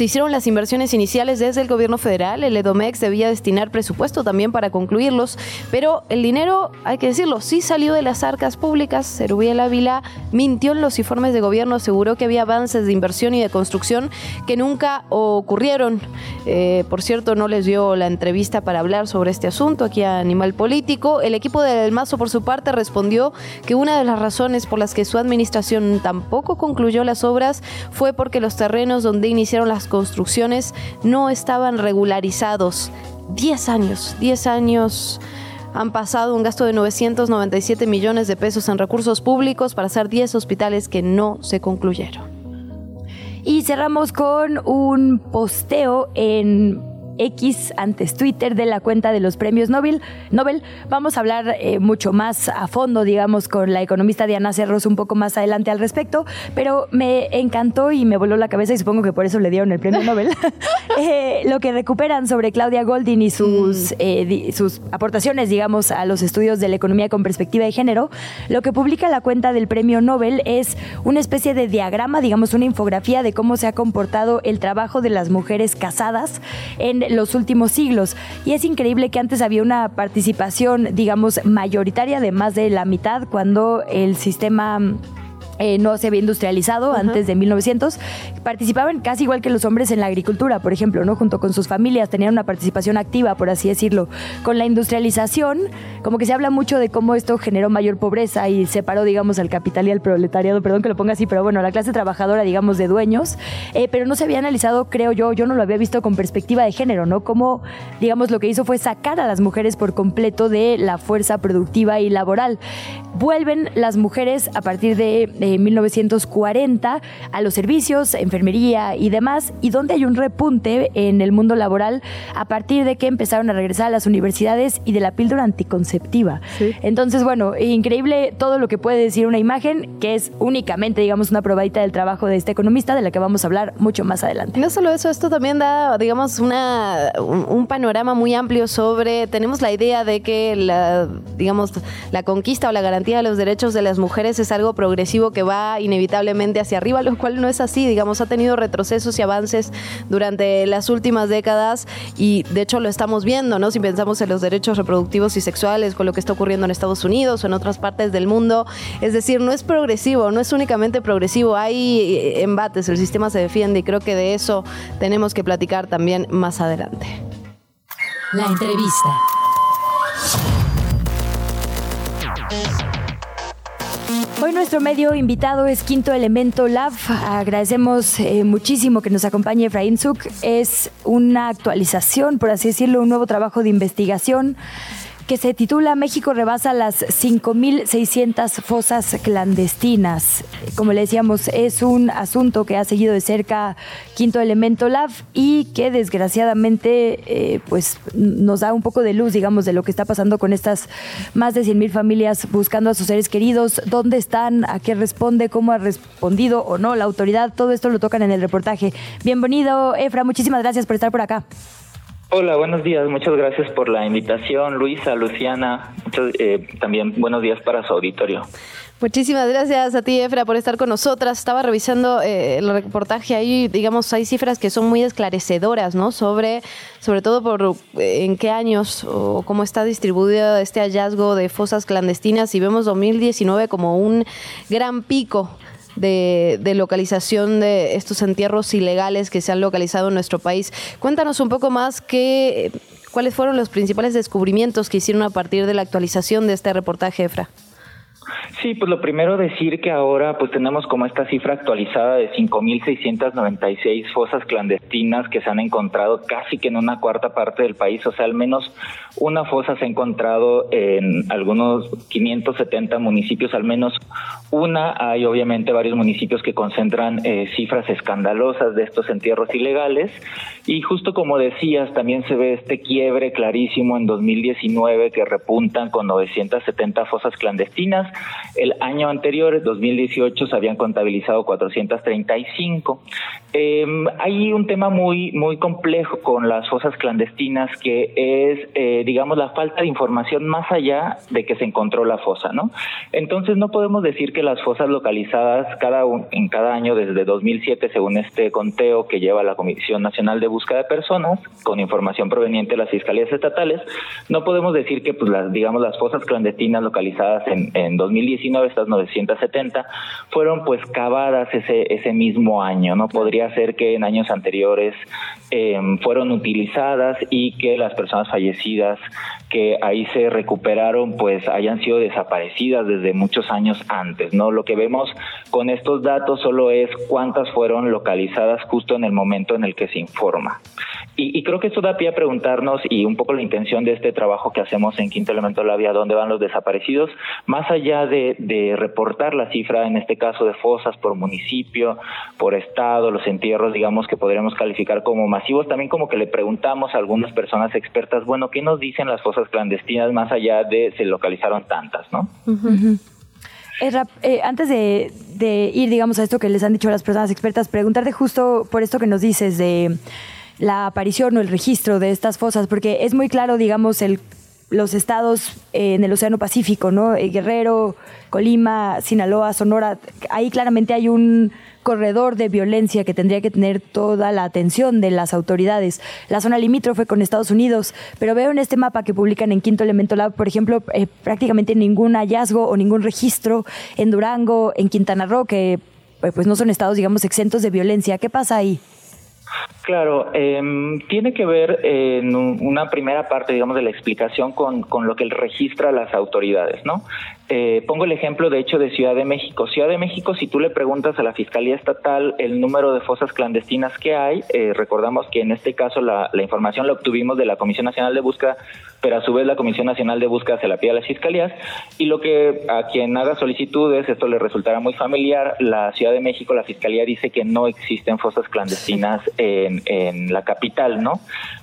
se hicieron las inversiones iniciales desde el gobierno federal. El EDOMEX debía destinar presupuesto también para concluirlos, pero el dinero, hay que decirlo, sí salió de las arcas públicas. Cerubiel Ávila mintió en los informes de gobierno, aseguró que había avances de inversión y de construcción que nunca ocurrieron. Eh, por cierto, no les dio la entrevista para hablar sobre este asunto aquí a Animal Político. El equipo del Mazo, por su parte, respondió que una de las razones por las que su administración tampoco concluyó las obras fue porque los terrenos donde iniciaron las construcciones no estaban regularizados. 10 años, 10 años han pasado un gasto de 997 millones de pesos en recursos públicos para hacer 10 hospitales que no se concluyeron. Y cerramos con un posteo en X, antes Twitter, de la cuenta de los premios Nobel. Nobel. Vamos a hablar eh, mucho más a fondo, digamos, con la economista Diana Cerros un poco más adelante al respecto, pero me encantó y me voló la cabeza y supongo que por eso le dieron el premio Nobel. Eh, lo que recuperan sobre Claudia Goldin y sus, mm. eh, sus aportaciones, digamos, a los estudios de la economía con perspectiva de género, lo que publica la cuenta del premio Nobel es una especie de diagrama, digamos, una infografía de cómo se ha comportado el trabajo de las mujeres casadas en los últimos siglos. Y es increíble que antes había una participación, digamos, mayoritaria de más de la mitad cuando el sistema eh, no se había industrializado antes de 1900, participaban casi igual que los hombres en la agricultura, por ejemplo, ¿no? Junto con sus familias, tenían una participación activa, por así decirlo. Con la industrialización, como que se habla mucho de cómo esto generó mayor pobreza y separó, digamos, al capital y al proletariado, perdón que lo ponga así, pero bueno, la clase trabajadora, digamos, de dueños, eh, pero no se había analizado, creo yo, yo no lo había visto con perspectiva de género, ¿no? Cómo, digamos, lo que hizo fue sacar a las mujeres por completo de la fuerza productiva y laboral. Vuelven las mujeres a partir de 1940 a los servicios, enfermería y demás, y donde hay un repunte en el mundo laboral a partir de que empezaron a regresar a las universidades y de la píldora anticonceptiva. Entonces, bueno, increíble todo lo que puede decir una imagen, que es únicamente, digamos, una probadita del trabajo de este economista, de la que vamos a hablar mucho más adelante. No solo eso, esto también da, digamos, una, un, panorama muy amplio sobre, tenemos la idea de que la, digamos, la conquista o la garantía de los derechos de las mujeres es algo progresivo que va inevitablemente hacia arriba, lo cual no es así, digamos, ha tenido retrocesos y avances durante las últimas décadas y de hecho lo estamos viendo, ¿no? Si pensamos en los derechos reproductivos y sexuales, con lo que está ocurriendo en Estados Unidos o en otras partes del mundo, es decir, no es progresivo, no es únicamente progresivo, hay eh, embates, el sistema se defiende y creo que de eso tenemos que platicar también más adelante. La entrevista. Hoy nuestro medio invitado es Quinto Elemento Lab. Agradecemos eh, muchísimo que nos acompañe Efraín Zuk. Es una actualización, por así decirlo, un nuevo trabajo de investigación que se titula México rebasa las 5.600 fosas clandestinas. Como le decíamos, es un asunto que ha seguido de cerca Quinto Elemento Lab y que desgraciadamente eh, pues nos da un poco de luz, digamos, de lo que está pasando con estas más de 100.000 familias buscando a sus seres queridos, dónde están, a qué responde, cómo ha respondido o no la autoridad. Todo esto lo tocan en el reportaje. Bienvenido, Efra, muchísimas gracias por estar por acá. Hola, buenos días. Muchas gracias por la invitación, Luisa, Luciana. Eh, también buenos días para su auditorio. Muchísimas gracias a ti, Efra, por estar con nosotras. Estaba revisando eh, el reportaje ahí, digamos, hay cifras que son muy esclarecedoras, ¿no? Sobre, sobre todo por eh, en qué años o cómo está distribuido este hallazgo de fosas clandestinas y vemos 2019 como un gran pico. De, de, localización de estos entierros ilegales que se han localizado en nuestro país. Cuéntanos un poco más qué, cuáles fueron los principales descubrimientos que hicieron a partir de la actualización de este reportaje, Efra. Sí, pues lo primero decir que ahora pues tenemos como esta cifra actualizada de 5.696 fosas clandestinas que se han encontrado casi que en una cuarta parte del país, o sea, al menos una fosa se ha encontrado en algunos 570 municipios, al menos una. Hay obviamente varios municipios que concentran eh, cifras escandalosas de estos entierros ilegales y justo como decías, también se ve este quiebre clarísimo en 2019 que repuntan con 970 fosas clandestinas el año anterior, 2018, se habían contabilizado 435. Eh, hay un tema muy, muy complejo con las fosas clandestinas que es, eh, digamos, la falta de información más allá de que se encontró la fosa, ¿no? Entonces no podemos decir que las fosas localizadas cada en cada año desde 2007, según este conteo que lleva la Comisión Nacional de Búsqueda de Personas, con información proveniente de las fiscalías estatales, no podemos decir que, pues, las, digamos, las fosas clandestinas localizadas en, en 2019, estas 970, fueron pues cavadas ese, ese mismo año, ¿no? Podría ser que en años anteriores em, fueron utilizadas y que las personas fallecidas que ahí se recuperaron pues hayan sido desaparecidas desde muchos años antes, ¿no? Lo que vemos con estos datos solo es cuántas fueron localizadas justo en el momento en el que se informa. Y, creo que esto da pie a preguntarnos y un poco la intención de este trabajo que hacemos en Quinto Elemento la Vía, dónde van los desaparecidos, más allá de, de reportar la cifra, en este caso de fosas por municipio, por estado, los entierros, digamos que podríamos calificar como masivos, también como que le preguntamos a algunas personas expertas, bueno, ¿qué nos dicen las fosas clandestinas más allá de se localizaron tantas, ¿no? Eh, antes de, de, ir, digamos, a esto que les han dicho las personas expertas, preguntarte justo por esto que nos dices de la aparición o el registro de estas fosas, porque es muy claro, digamos, el, los estados en el Océano Pacífico, ¿no? Eh, Guerrero, Colima, Sinaloa, Sonora, ahí claramente hay un corredor de violencia que tendría que tener toda la atención de las autoridades. La zona limítrofe con Estados Unidos, pero veo en este mapa que publican en Quinto Elemento Lab, por ejemplo, eh, prácticamente ningún hallazgo o ningún registro en Durango, en Quintana Roo, que eh, pues no son estados, digamos, exentos de violencia. ¿Qué pasa ahí? Claro, eh, tiene que ver en una primera parte, digamos, de la explicación con, con lo que registra las autoridades, ¿no? Eh, pongo el ejemplo, de hecho, de Ciudad de México. Ciudad de México, si tú le preguntas a la Fiscalía Estatal el número de fosas clandestinas que hay, eh, recordamos que en este caso la, la, información la obtuvimos de la Comisión Nacional de Búsqueda, pero a su vez la Comisión Nacional de Búsqueda se la pide a las fiscalías, y lo que a quien haga solicitudes, esto le resultará muy familiar, la Ciudad de México, la Fiscalía dice que no existen fosas clandestinas en, en la capital, ¿no?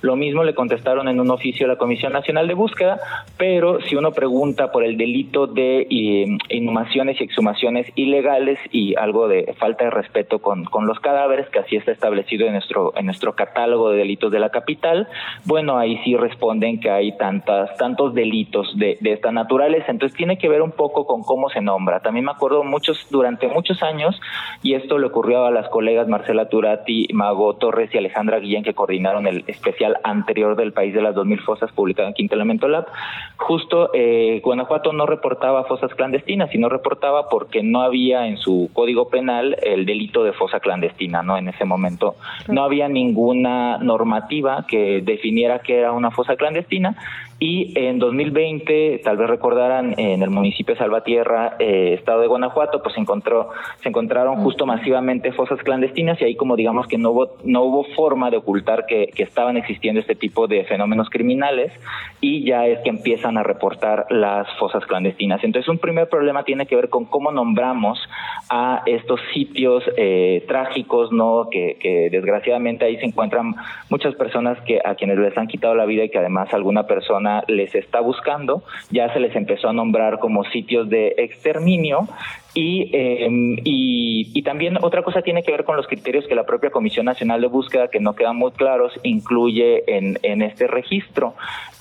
Lo mismo le contestaron en un oficio a la Comisión Nacional de Búsqueda, pero si uno pregunta por el delito de y, inhumaciones y exhumaciones ilegales y algo de falta de respeto con, con los cadáveres, que así está establecido en nuestro, en nuestro catálogo de delitos de la capital, bueno, ahí sí responden que hay tantas, tantos delitos de, de esta naturaleza. Entonces tiene que ver un poco con cómo se nombra. También me acuerdo muchos, durante muchos años, y esto le ocurrió a las colegas Marcela Turati, Mago Torres y Alejandra Guillén, que coordinaron el especial anterior del país de las 2000 fosas publicado en Quinto Elemento Lab. Justo eh, Guanajuato no reportaba fosas clandestinas y no reportaba porque no había en su código penal el delito de fosa clandestina, ¿no? En ese momento no había ninguna normativa que definiera que era una fosa clandestina y en 2020, tal vez recordarán, en el municipio de Salvatierra, eh, estado de Guanajuato, pues se encontró, se encontraron justo masivamente fosas clandestinas y ahí como digamos que no hubo, no hubo forma de ocultar que, que estaban existiendo este tipo de fenómenos criminales y ya es que empiezan a reportar las fosas clandestinas. Entonces un primer problema tiene que ver con cómo nombramos a estos sitios eh, trágicos, ¿no? Que, que desgraciadamente ahí se encuentran muchas personas que a quienes les han quitado la vida y que además alguna persona les está buscando, ya se les empezó a nombrar como sitios de exterminio Em, y, y, también otra cosa tiene que ver con los criterios que la propia Comisión Nacional de Búsqueda, que no quedan muy claros, incluye en, en este registro.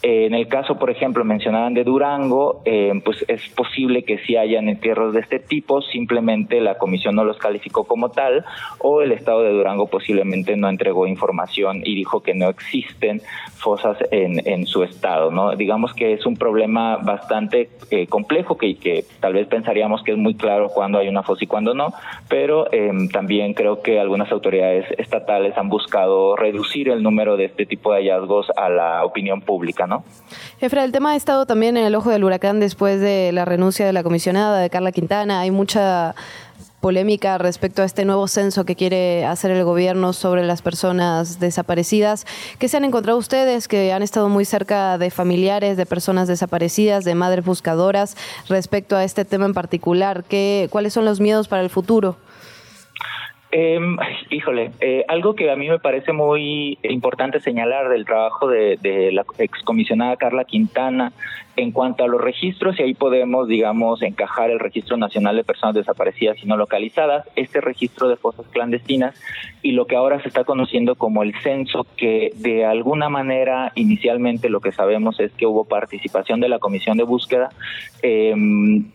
Eh, en el caso, por ejemplo, mencionaban de Durango, eh, pues es posible que sí hayan entierros de este tipo, simplemente la comisión no los calificó como tal, o el Estado de Durango posiblemente no entregó información y dijo que no existen fosas en, en su estado. ¿no? Digamos que es un problema bastante eh, complejo que, que tal vez pensaríamos que es muy claro cuándo hay una fosa y cuándo no, pero em, también creo que algunas autoridades estatales han buscado reducir el número de este tipo de hallazgos a la opinión pública, ¿no? Efra, el tema ha estado también en el ojo del huracán después de la renuncia de la comisionada de Carla Quintana. Hay mucha polémica respecto a este nuevo censo que quiere hacer el gobierno sobre las personas desaparecidas. ¿Qué se han encontrado ustedes que han estado muy cerca de familiares de personas desaparecidas, de madres buscadoras, respecto a este tema en particular? ¿Qué, ¿Cuáles son los miedos para el futuro? Eh, híjole, eh, algo que a mí me parece muy importante señalar del trabajo de, de la excomisionada Carla Quintana en cuanto a los registros, y ahí podemos, digamos, encajar el Registro Nacional de Personas Desaparecidas y No Localizadas, este registro de fosas clandestinas y lo que ahora se está conociendo como el censo, que de alguna manera inicialmente lo que sabemos es que hubo participación de la Comisión de Búsqueda, eh,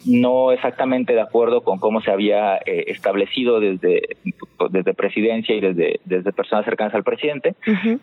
no exactamente de acuerdo con cómo se había eh, establecido desde, desde presidencia y desde, desde personas cercanas al presidente,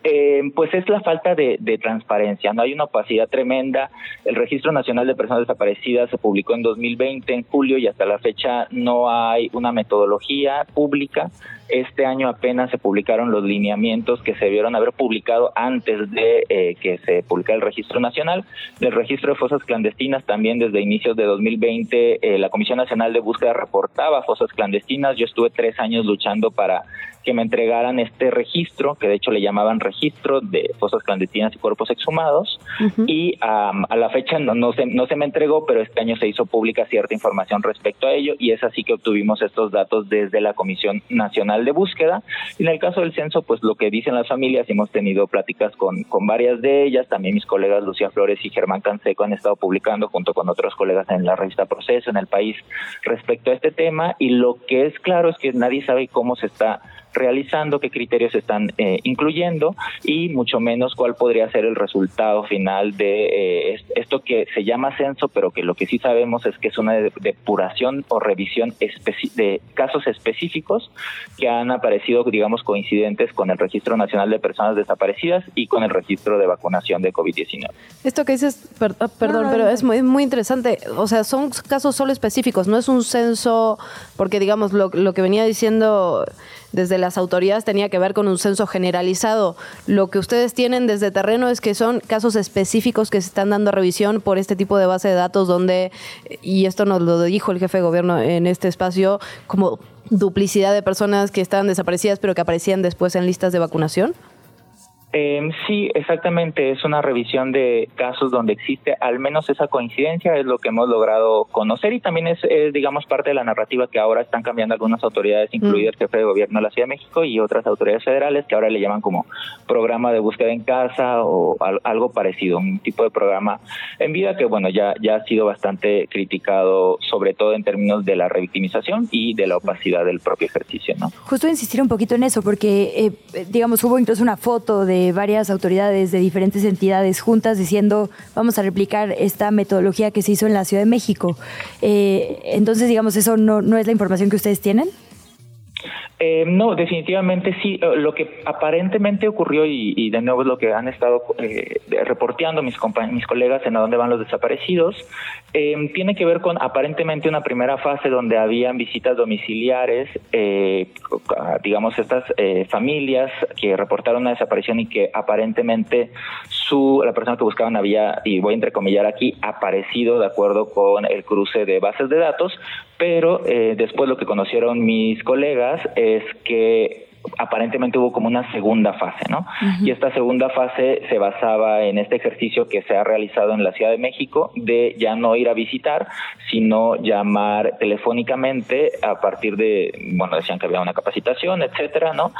eh, pues es la falta de, de transparencia, no hay una opacidad tremenda, el Registro Nacional de Personas Desaparecidas se publicó en 2020, en julio, y hasta la fecha no hay una metodología pública este año apenas se publicaron los lineamientos que se debieron haber publicado antes de eh, que se publicara el registro nacional. Del registro de fosas clandestinas también desde inicios de 2020 eh, la Comisión Nacional de Búsqueda reportaba fosas clandestinas. Yo estuve tres años luchando para que me entregaran este registro, que de hecho le llamaban registro de fosas clandestinas y cuerpos exhumados, y a la fecha no, no, se, no se me entregó, pero este año se hizo pública cierta información respecto a ello, y es así que obtuvimos estos datos desde la Comisión Nacional de Búsqueda. Y en el caso del censo, pues lo que dicen las familias, hemos tenido pláticas con, con varias de ellas, también mis colegas Lucía Flores y Germán Canseco han estado publicando junto con otros colegas en la revista Proceso, en el país, respecto a este tema, y lo que es claro es que nadie sabe cómo se está realizando, qué criterios están eh, incluyendo y mucho menos cuál podría ser el resultado final de eh, esto que se llama censo, pero que lo que sí sabemos es que es una depuración o revisión de casos específicos que han aparecido, digamos, coincidentes con el Registro Nacional de Personas Desaparecidas y con el registro de vacunación de COVID-19. Esto que dices, ah, perdón, pero es muy, muy interesante. O sea, son casos solo específicos, no es un censo, porque digamos, lo, lo que venía diciendo desde las autoridades tenía que ver con un censo generalizado. Lo que ustedes tienen desde terreno es que son casos específicos que se están dando revisión por este tipo de base de datos donde, y esto nos lo dijo el jefe de gobierno en este espacio, como duplicidad de personas que estaban desaparecidas pero que aparecían después en listas de vacunación. Eh, sí, exactamente. Es una revisión de casos donde existe al menos esa coincidencia, es lo que hemos logrado conocer y también es, digamos, parte de la narrativa que ahora están cambiando algunas autoridades, incluido mm. el jefe de gobierno de la Ciudad de México y otras autoridades federales que ahora le llaman como programa de búsqueda en casa o algo parecido, un tipo de programa en vida que, bueno, ya, ya ha sido bastante criticado, sobre todo en términos de la revictimización y de la opacidad del propio ejercicio, ¿no? Justo insistir un poquito en eso, porque, eh, digamos, hubo incluso una foto de varias autoridades de diferentes entidades juntas diciendo vamos a replicar esta metodología que se hizo en la Ciudad de México. Eh, entonces, digamos, ¿eso no, no es la información que ustedes tienen? Eh, no, definitivamente sí. Eh, lo que aparentemente ocurrió y, de nuevo es lo que han estado eh, reporteando mis, mis colegas en a dónde van los desaparecidos, tiene que ver con aparentemente una primera fase donde habían visitas domiciliares, digamos estas familias que reportaron una desaparición y que aparentemente su la persona que buscaban había y voy a entrecomillar aquí aparecido de acuerdo con el cruce de bases de datos, pero después lo que conocieron mis colegas es que aparentemente hubo como una segunda fase, ¿no? Y esta segunda fase se basaba en este ejercicio que se ha realizado en la Ciudad de México de ya no ir a visitar, sino llamar telefónicamente a partir de, bueno, decían que había una capacitación, etcétera, ¿no?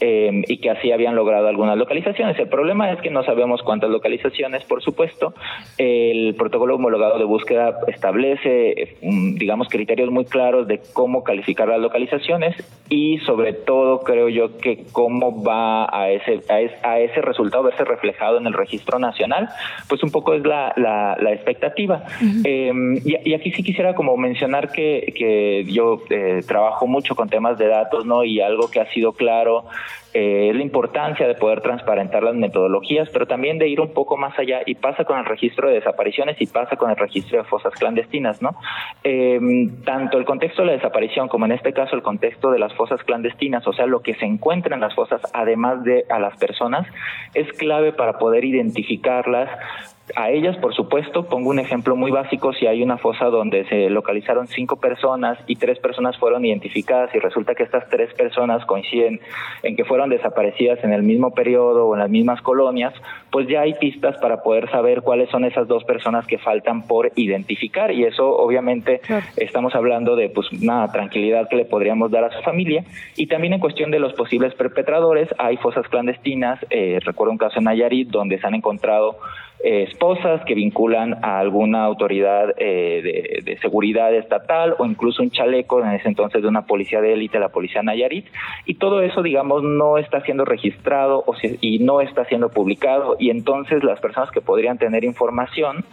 Eh, y que así habían logrado algunas localizaciones. El problema es que no sabemos cuántas localizaciones, por supuesto. El protocolo homologado de búsqueda establece, mm, digamos, criterios muy claros de cómo calificar las localizaciones y sobre todo creo yo que cómo va a ese, a, ese resultado verse reflejado en el registro nacional, pues un poco es la, la, expectativa. Em, y, aquí sí quisiera como mencionar que, que yo eh, trabajo mucho con temas de datos, ¿no? Y algo que ha sido claro eh, es la importancia de poder transparentar las metodologías, pero también de ir un poco más allá y pasa con el registro de desapariciones y pasa con el registro de fosas clandestinas, ¿no? Em, tanto el contexto de la desaparición como en este caso el contexto de las fosas clandestinas, o sea, lo que se encuentra en las fosas, además de a las personas, es clave para poder identificarlas, a ellas, por supuesto, pongo un ejemplo muy básico, si hay una fosa donde se localizaron cinco personas y tres personas fueron identificadas y resulta que estas tres personas coinciden en que fueron desaparecidas en el mismo periodo o en las mismas colonias, pues ya hay pistas para poder saber cuáles son esas dos personas que faltan por identificar y eso obviamente estamos hablando de pues una tranquilidad que le podríamos dar a su familia. Y también en cuestión de los posibles perpetradores hay fosas clandestinas, eh, recuerdo un caso en Nayarit donde se han encontrado eh, esposas que vinculan a alguna autoridad eh, de, seguridad estatal o incluso un chaleco en ese entonces de una policía de élite, la policía Nayarit, y todo eso, digamos, no está siendo registrado o y no está siendo publicado, y entonces las personas que podrían tener información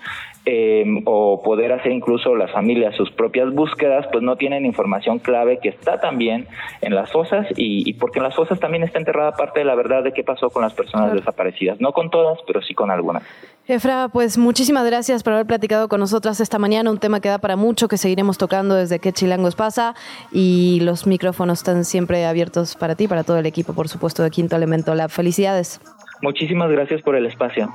Em, o poder hacer incluso las familias sus propias búsquedas, pues no tienen información clave que está también en las fosas y, porque en las fosas también está enterrada parte de la verdad de qué pasó con las personas desaparecidas. No con todas, pero sí con algunas. Efra, pues muchísimas gracias por haber platicado con nosotras esta mañana, un tema que da para mucho, que seguiremos tocando desde que Chilangos pasa y los micrófonos están siempre abiertos para ti, para todo el equipo, por supuesto, de Quinto Elemento Lab. Felicidades. Muchísimas gracias por el espacio.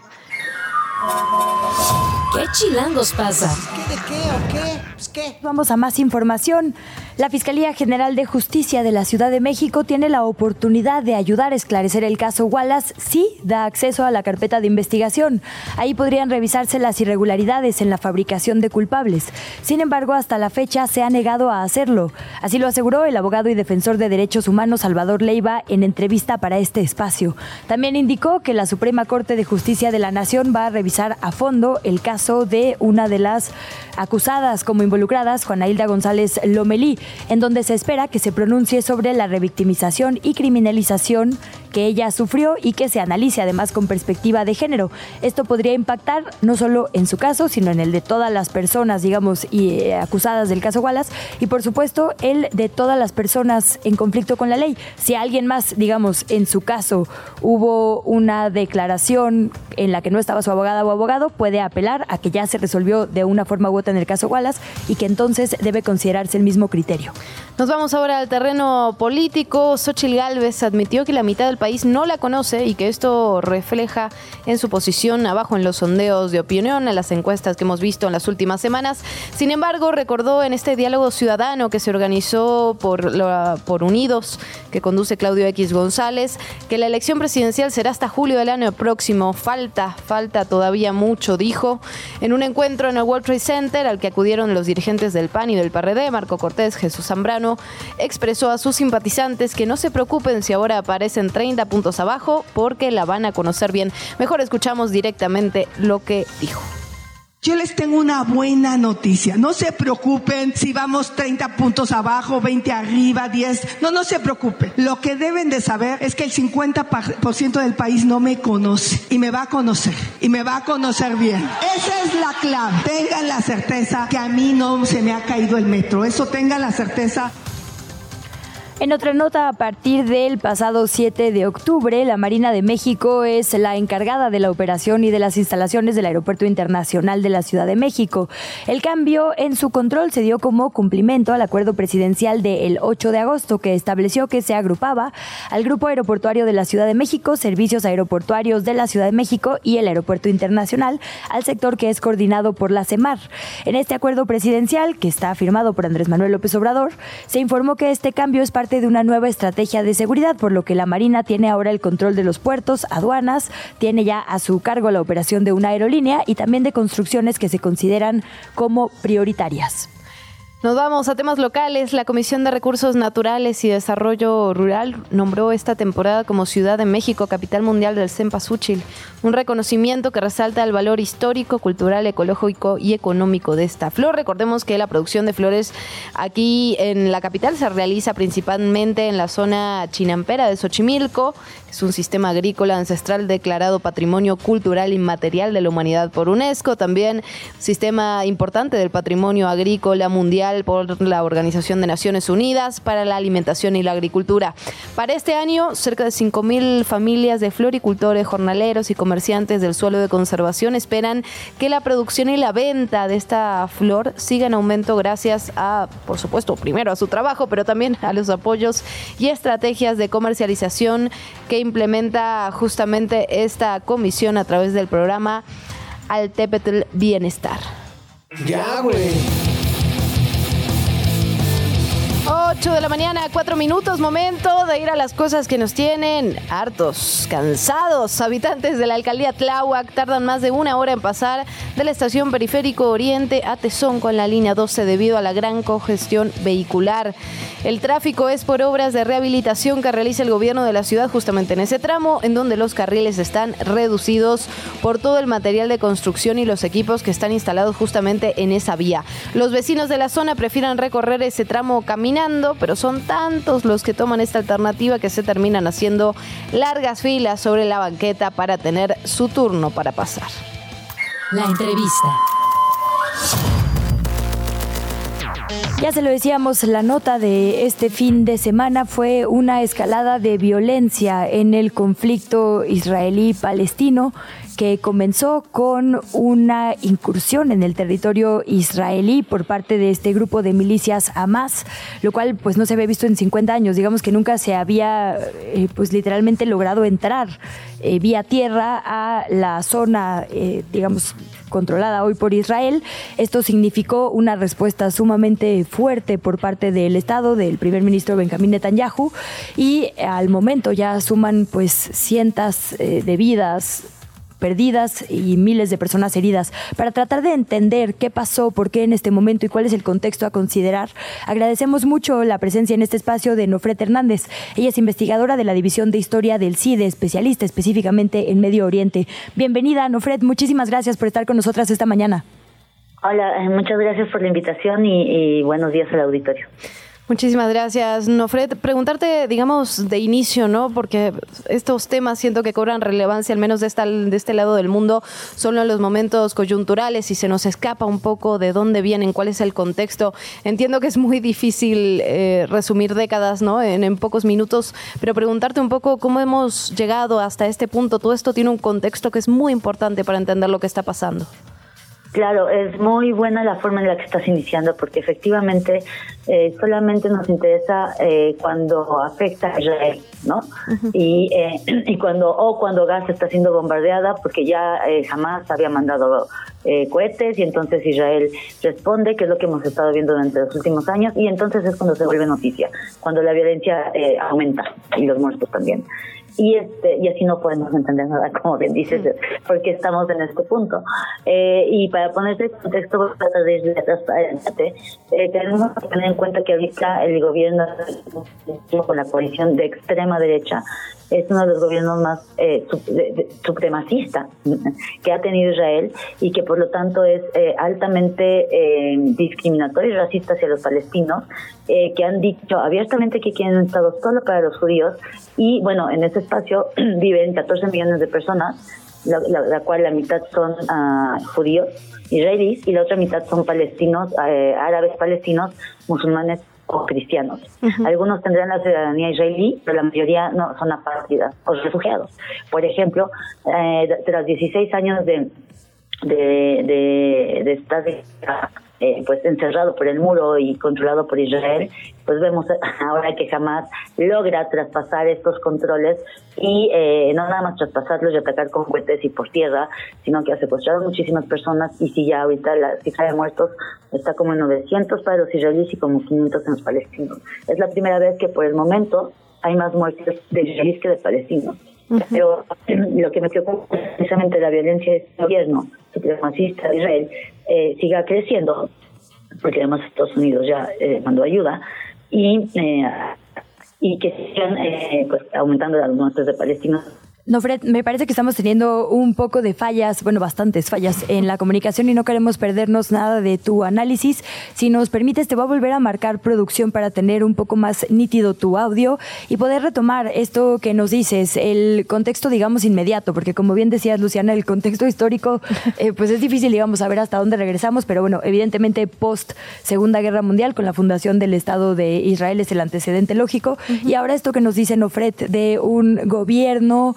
¿Qué chilangos pasa? ¿Qué de qué o qué? Pues. Vamos a más información. La Fiscalía General de Justicia de la Ciudad de México tiene la oportunidad de ayudar a esclarecer el caso Wallace si da acceso a la carpeta de investigación. Ahí podrían revisarse las irregularidades en la fabricación de culpables. Sin embargo, hasta la fecha se ha negado a hacerlo. Así lo aseguró el abogado y defensor de derechos humanos Salvador Leiva en entrevista para este espacio. También indicó que la Suprema Corte de Justicia de la Nación va a revisar a fondo el caso de una de las acusadas como involucradas, Juana Hilda González Lomelí, en donde se espera que se pronuncie sobre la revictimización y criminalización que ella sufrió y que se analice además con perspectiva de género. Esto podría impactar no solo en su caso, sino en el de todas las personas, digamos, y, eh, acusadas del caso Wallace y por supuesto el de todas las personas en conflicto con la ley. Si alguien más, digamos, en su caso hubo una declaración en la que no estaba su abogada o abogado, puede apelar a que ya se resolvió de una forma u otra en el caso Wallace y que entonces debe considerarse el mismo criterio. Nos vamos ahora al terreno político. Xochil Gálvez admitió que la mitad del país no la conoce y que esto refleja en su posición abajo en los sondeos de opinión, en las encuestas que hemos visto en las últimas semanas. Sin embargo, recordó en este diálogo ciudadano que se organizó por, por Unidos, que conduce Claudio X González, que la elección presidencial será hasta julio del año próximo. Falta, falta todavía mucho, dijo. En un encuentro en el World Trade Center al que acudieron los dirigentes del PAN y del PRD, Marco Cortés, Jesús Zambrano, expresó a sus simpatizantes que no se preocupen si ahora aparecen 30 puntos abajo porque la van a conocer bien. Mejor escuchamos directamente lo que dijo. Yo les tengo una buena noticia. No se preocupen si vamos 30 puntos abajo, 20 arriba, 10. No, no se preocupen. Lo que deben de saber es que el 50% del país no me conoce y me va a conocer y me va a conocer bien. Esa es la clave. Tengan la certeza que a mí no se me ha caído el metro. Eso tengan la certeza. En otra nota, a partir del pasado 7 de octubre, la Marina de México es la encargada de la operación y de las instalaciones del Aeropuerto Internacional de la Ciudad de México. El cambio en su control se dio como cumplimiento al acuerdo presidencial del 8 de agosto que estableció que se agrupaba al Grupo Aeroportuario de la Ciudad de México, Servicios Aeroportuarios de la Ciudad de México y el Aeropuerto Internacional al sector que es coordinado por la CEMAR. En este acuerdo presidencial, que está firmado por Andrés Manuel López Obrador, se informó que este cambio es parte de una nueva estrategia de seguridad, por lo que la Marina tiene ahora el control de los puertos, aduanas, tiene ya a su cargo la operación de una aerolínea y también de construcciones que se consideran como prioritarias. Nos vamos a temas locales. La Comisión de Recursos Naturales y Desarrollo Rural nombró esta temporada como Ciudad de México, capital mundial del Cempasúchil, un reconocimiento que resalta el valor histórico, cultural, ecológico y económico de esta flor. Recordemos que la producción de flores aquí en la capital se realiza principalmente en la zona chinampera de Xochimilco. Es un sistema agrícola ancestral declarado Patrimonio Cultural Inmaterial de la Humanidad por UNESCO. También sistema importante del patrimonio agrícola mundial por la Organización de Naciones Unidas para la Alimentación y la Agricultura. Para este año, cerca de 5.000 familias de floricultores, jornaleros y comerciantes del suelo de conservación esperan que la producción y la venta de esta flor siga en aumento gracias a, por supuesto, primero a su trabajo, pero también a los apoyos y estrategias de comercialización que implementa justamente esta comisión a través del programa Altepetl Bienestar. Ya, güey. 8 de la mañana, 4 minutos, momento de ir a las cosas que nos tienen hartos, cansados. Habitantes de la alcaldía Tláhuac tardan más de una hora en pasar de la estación Periférico Oriente a Tesón con la línea 12 debido a la gran congestión vehicular. El tráfico es por obras de rehabilitación que realiza el gobierno de la ciudad justamente en ese tramo, en donde los carriles están reducidos por todo el material de construcción y los equipos que están instalados justamente en esa vía. Los vecinos de la zona prefieren recorrer ese tramo caminando pero son tantos los que toman esta alternativa que se terminan haciendo largas filas sobre la banqueta para tener su turno para pasar. La entrevista. Ya se lo decíamos, la nota de este fin de semana fue una escalada de violencia en el conflicto israelí-palestino que comenzó con una incursión en el territorio israelí por parte de este grupo de milicias Hamas, lo cual pues no se había visto en 50 años, digamos que nunca se había eh, pues literalmente logrado entrar eh, vía tierra a la zona, eh, digamos, controlada hoy por Israel. Esto significó una respuesta sumamente fuerte por parte del Estado, del primer ministro Benjamín Netanyahu, y al momento ya suman pues cientos de vidas perdidas y miles de personas heridas. Para tratar de entender qué pasó, por qué en este momento y cuál es el contexto a considerar, agradecemos mucho la presencia en este espacio de Nofret Hernández. Ella es investigadora de la División de Historia del CIDE, especialista específicamente en Medio Oriente. Bienvenida, Nofret. Muchísimas gracias por estar con nosotras esta mañana. Hola, eh, muchas gracias por la invitación y, y buenos días al auditorio. Muchísimas gracias, Nofred. Preguntarte, digamos, de inicio, ¿no? Porque estos temas siento que cobran relevancia, al menos de, esta, de este lado del mundo, solo en los momentos coyunturales y se nos escapa un poco de dónde vienen, cuál es el contexto. Entiendo que es muy difícil eh, resumir décadas, ¿no? En, en pocos minutos, pero preguntarte un poco cómo hemos llegado hasta este punto. Todo esto tiene un contexto que es muy importante para entender lo que está pasando. Claro, es muy buena la forma en la que estás iniciando porque efectivamente eh, solamente nos interesa eh, cuando afecta a Israel, ¿no? y, eh, y cuando o cuando Gaza está siendo bombardeada porque ya jamás había mandado cohetes y entonces Israel responde, que es lo que hemos estado viendo durante los últimos años y entonces es cuando se vuelve noticia, cuando la violencia aumenta y los muertos también y este y así no podemos entender nada como bien dices porque estamos en este punto. Eh, y para ponerse en contexto voy a tratar de ir adelante eh, tenemos que tener en cuenta que ahorita el gobierno con la coalición de extrema derecha es uno de los gobiernos más eh, supremacistas que ha tenido Israel y que por lo tanto es eh, altamente eh, discriminatorio y racista hacia los palestinos, eh, que han dicho abiertamente que quieren un Estado solo para los judíos. Y bueno, en ese espacio viven 14 millones de personas, la, cual la mitad son uh, judíos israelíes y la otra mitad son palestinos, árabes palestinos, musulmanes o cristianos. Algunos tendrán la ciudadanía israelí, pero la mayoría no son apátridas o refugiados. Por ejemplo, eh, tras 16 años de de, de, estar eh, pues encerrado por el muro y controlado por Israel, pues vemos ahora que jamás logra traspasar estos controles y eh, no nada más traspasarlos y atacar con cohetes y por tierra, sino que ha secuestrado muchísimas personas y si ya ahorita la cifra de muertos está como en 900 para los israelíes y como 500 en los palestinos. Es la primera vez que por el momento hay más muertes de israelíes que de palestinos. Pero lo que me preocupa es precisamente la violencia del gobierno supremacista de Israel eh, siga creciendo, porque además Estados Unidos ya eh, mandó ayuda, y, eh, y que sigan eh, pues, aumentando las muertes de palestinos no, Fred, me parece que estamos teniendo un poco de fallas, bueno, bastantes fallas en la comunicación y no queremos perdernos nada de tu análisis. Si nos permites, te voy a volver a marcar producción para tener un poco más nítido tu audio y poder retomar esto que nos dices, el contexto, digamos, inmediato, porque como bien decías, Luciana, el contexto histórico, eh, pues es difícil, digamos, saber hasta dónde regresamos, pero bueno, evidentemente post Segunda Guerra Mundial, con la fundación del Estado de Israel es el antecedente lógico. Y ahora esto que nos dice Nofred de un gobierno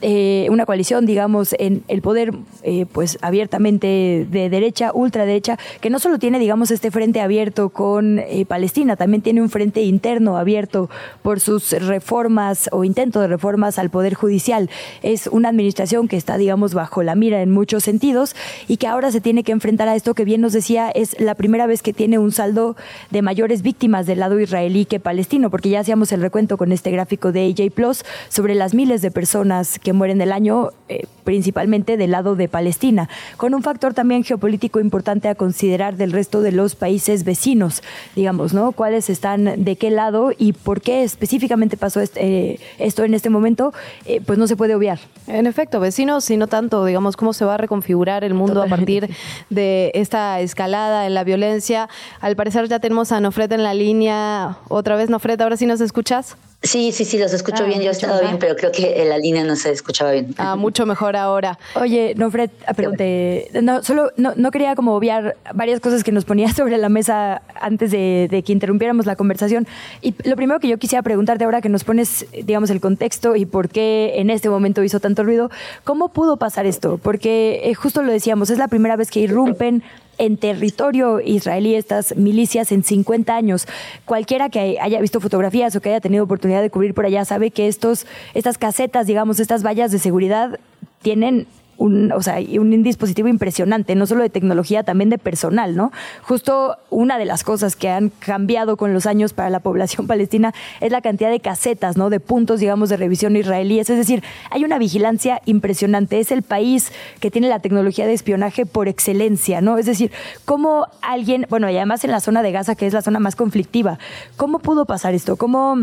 eh, una coalición, digamos, en el poder, eh, pues abiertamente de derecha, ultraderecha, que no solo tiene, digamos, este frente abierto con eh, Palestina, también tiene un frente interno abierto por sus reformas o intento de reformas al poder judicial. Es una administración que está, digamos, bajo la mira en muchos sentidos y que ahora se tiene que enfrentar a esto que bien nos decía es la primera vez que tiene un saldo de mayores víctimas del lado israelí que palestino, porque ya hacíamos el recuento con este gráfico de AJ Plus sobre las miles de personas que que mueren el año, eh, principalmente del lado de Palestina, con un factor también geopolítico importante a considerar del resto de los países vecinos, digamos, ¿no? ¿Cuáles están de qué lado y por qué específicamente pasó este, eh, esto en este momento? Eh, pues no se puede obviar. En efecto, vecinos, y no tanto, digamos, cómo se va a reconfigurar el mundo a partir de esta escalada en la violencia. Al parecer ya tenemos a Nofret en la línea. Otra vez, Nofret, ahora sí nos escuchas. Sí, sí, sí, los escucho ah, bien. Yo estaba bien, pero creo que la línea no se escuchaba bien. Ah, mucho mejor ahora. Oye, no, Fred, ah, pregunte, no, solo no, no, quería como obviar varias cosas que nos ponía sobre la mesa antes de, que interrumpiéramos la conversación. Y lo primero que yo quisiera preguntarte ahora que nos pones, digamos, el contexto y por qué en este momento hizo tanto ruido, ¿cómo pudo pasar esto? Porque eh, justo lo decíamos, es la primera vez que irrumpen en territorio israelí estas milicias en 50 años. Cualquiera que haya visto fotografías o que haya tenido oportunidad de cubrir por allá sabe que estos, estas casetas, digamos, estas vallas de seguridad tienen un, o sea, un dispositivo impresionante, no solo de tecnología, también de personal, ¿no? Justo una de las cosas que han cambiado con los años para la población palestina es la cantidad de casetas, ¿no? De puntos, digamos, de revisión israelíes. Es decir, hay una vigilancia impresionante. Es el país que tiene la tecnología de espionaje por excelencia, ¿no? Es decir, cómo alguien, bueno, y además en la zona de Gaza, que es la zona más conflictiva, ¿cómo pudo pasar esto? ¿Cómo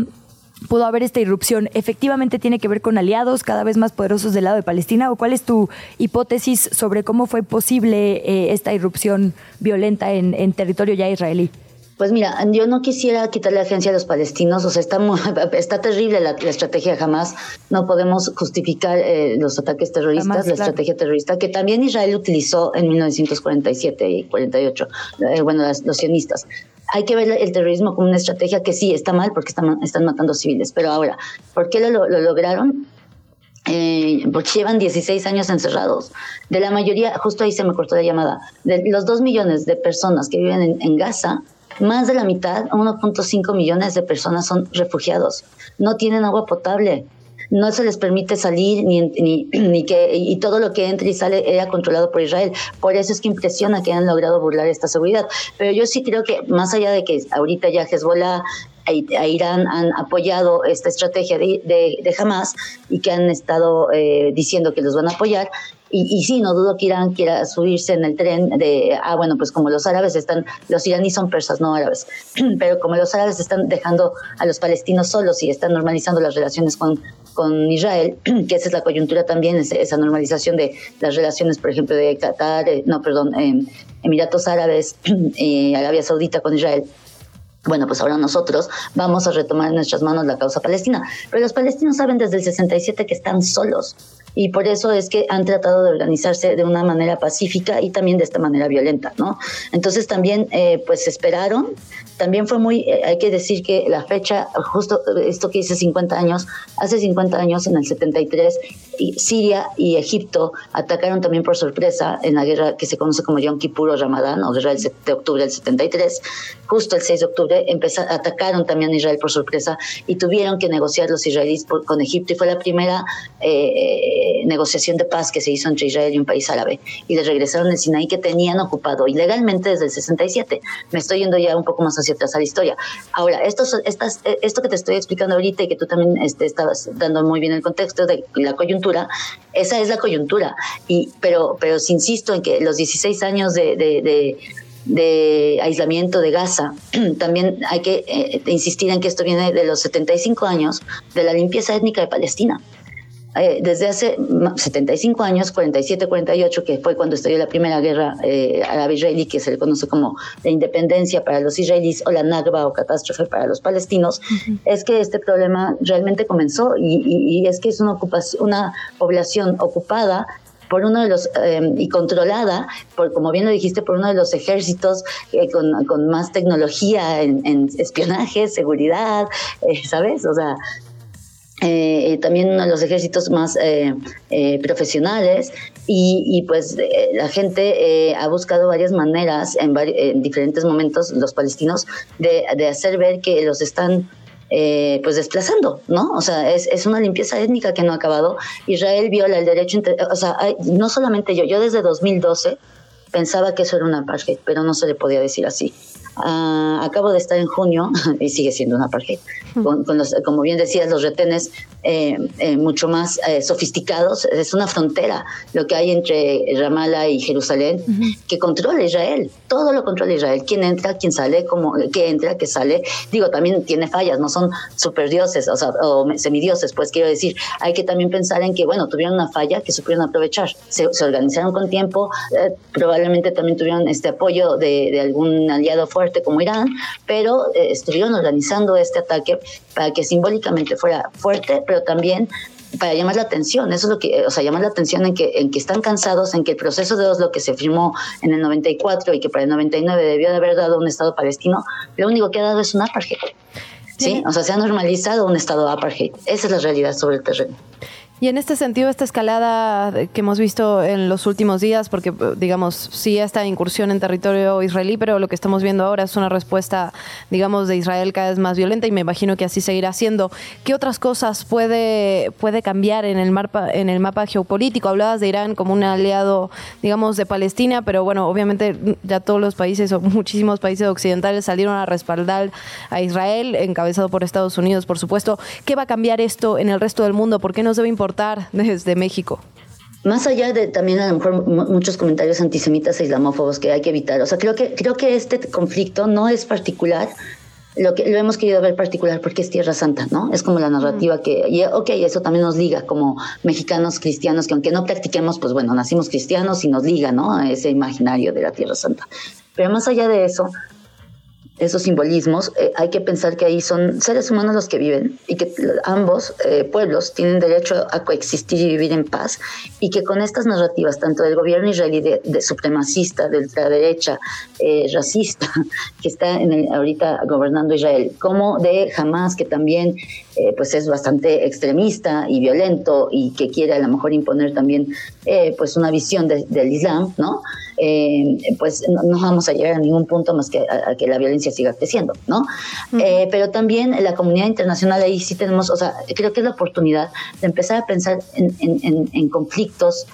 pudo haber esta irrupción, efectivamente tiene que ver con aliados cada vez más poderosos del lado de Palestina? ¿O cuál es tu hipótesis sobre cómo fue posible eh, esta irrupción violenta en, territorio ya israelí? Pues mira, yo no quisiera quitarle la agencia a los palestinos, o sea, está, está terrible la, estrategia jamás, no podemos justificar eh, los ataques terroristas, la estrategia terrorista que también Israel utilizó en 1947 y 48, eh, bueno, los sionistas hay que ver el terrorismo como una estrategia que sí está mal porque están, están matando civiles. Pero ahora, ¿por qué lo, lograron? Eh, porque llevan 16 años encerrados. De la mayoría, justo ahí se me cortó la llamada, de los 2 millones de personas que viven en, en Gaza, más de la mitad, 1.5 millones de personas son refugiados. No tienen agua potable, no se les permite salir ni, ni, ni, que y todo lo que entra y sale era controlado por Israel. Por eso es que impresiona que han logrado burlar esta seguridad. Pero yo sí creo que más allá de que ahorita ya Hezbollah a Irán han apoyado esta estrategia de, de, Hamas y que han estado eh, diciendo que los van a apoyar. Y, sí, no dudo que Irán quiera subirse en el tren de, ah, bueno, pues como los árabes están, los iraníes son persas, no árabes, pero como los árabes están dejando a los palestinos solos y están normalizando las relaciones con, con Israel, que esa es la coyuntura también, esa normalización de las relaciones, por ejemplo, de Qatar, eh, no, perdón, eh, Emiratos Árabes, eh, Arabia Saudita con Israel. Bueno, pues ahora nosotros vamos a retomar en nuestras manos la causa palestina. Pero los palestinos saben desde el 67 que están solos y por eso es que han tratado de organizarse de una manera pacífica y también de esta manera violenta, ¿no? Entonces también, eh, pues esperaron, también fue muy, eh, hay que decir que la fecha, justo esto que dice 50 años, hace 50 años, en el 73, Siria y Egipto atacaron también por sorpresa en la guerra que se conoce como Yom Kippur o Ramadán, o guerra de octubre del 73. Justo el 6 de octubre empezaron, atacaron también a Israel por sorpresa y tuvieron que negociar los israelíes con Egipto y fue la primera eh, negociación de paz que se hizo entre Israel y un país árabe. Y les regresaron el Sinaí que tenían ocupado ilegalmente desde el 67. Me estoy yendo ya un poco más hacia atrás a la historia. Ahora, esto, estas, esto que te estoy explicando ahorita y que tú también este, estabas dando muy bien el contexto de la coyuntura, esa es la coyuntura. Y, pero, pero insisto en que los 16 años de aislamiento de Gaza. También hay que eh, insistir en que esto viene de los 75 años de la limpieza étnica de Palestina. Eh, desde hace 75 años, 47, 48, que fue cuando estalló la primera guerra eh, árabe-israelí, que se le conoce como la independencia para los israelíes o la Nagba o catástrofe para los palestinos, es que este problema realmente comenzó y, y, es que es una, ocupación, una población ocupada por uno de los eh, y controlada por como bien lo dijiste por uno de los ejércitos con, con, más tecnología en, en espionaje seguridad sabes o sea eh, eh, también los ejércitos más eh, profesionales y, pues la gente ha buscado varias maneras en, diferentes momentos los palestinos de, hacer ver que los están pues desplazando, ¿no? O sea, es, es, una limpieza étnica que no ha acabado. Israel viola el derecho, o sea, no solamente yo, yo desde 2012 pensaba que eso era una apartheid, pero no se le podía decir así. Ah, acabo de estar en junio y sigue siendo una apartheid, con, los, como bien decías, los retenes eh, eh, mucho más eh, sofisticados. Es una frontera lo que hay entre Ramallah y Jerusalén que controla Israel. Todo lo controla Israel. Quién entra, quién sale, cómo, qué entra, qué sale. Digo, también tiene fallas, no son superdioses o, sea, o semidioses, pues quiero decir, hay que también pensar en que, bueno, tuvieron una falla que supieron aprovechar. Se, organizaron con tiempo, probablemente también tuvieron este apoyo de, de algún aliado fuerte como Irán, pero eh, estuvieron organizando este ataque para que simbólicamente fuera fuerte, pero también para llamar la atención, eso es lo que, o sea, llamar la atención en que, en que están cansados, en que el proceso de Oslo que se firmó en el 94 y que para el 99 debió de haber dado un Estado palestino, lo único que ha dado es un apartheid. ¿sí? O sea, se ha normalizado un Estado apartheid. Esa es la realidad sobre el terreno. Y en este sentido, esta escalada que hemos visto en los últimos días, porque digamos, sí esta incursión en territorio israelí, pero lo que estamos viendo ahora es una respuesta, digamos, de Israel cada vez más violenta y me imagino que así seguirá siendo. ¿Qué otras cosas puede, puede cambiar en el, mapa, en el mapa geopolítico? Hablabas de Irán como un aliado, digamos, de Palestina, pero bueno, obviamente ya todos los países o muchísimos países occidentales salieron a respaldar a Israel, encabezado por Estados Unidos, por supuesto. ¿Qué va a cambiar esto en el resto del mundo? ¿Por qué nos debe importar? Desde México? Más allá de también a lo mejor muchos comentarios antisemitas e islamófobos que hay que evitar. O sea, creo que, creo que este conflicto no es particular lo que lo hemos querido ver particular porque es Tierra Santa, ¿no? Es como la narrativa que, y, ok, eso también nos liga como mexicanos cristianos, que aunque no practiquemos, pues bueno, nacimos cristianos y nos liga, ¿no? A ese imaginario de la Tierra Santa. Pero más allá de eso, esos simbolismos, eh, hay que pensar que ahí son seres humanos los que viven y que ambos eh, pueblos tienen derecho a coexistir y vivir en paz y que con estas narrativas, tanto del gobierno israelí de, supremacista, de ultraderecha, eh, racista, que está en ahorita gobernando Israel, como de Hamas, que también pues es bastante extremista y violento y que quiere a lo mejor imponer también pues una visión del Islam, ¿no? Eh, pues no, vamos a llegar a ningún punto más que a, que la violencia siga creciendo, ¿no? Eh, pero también la comunidad internacional ahí sí tenemos, o sea, creo que es la oportunidad de empezar a pensar en conflictos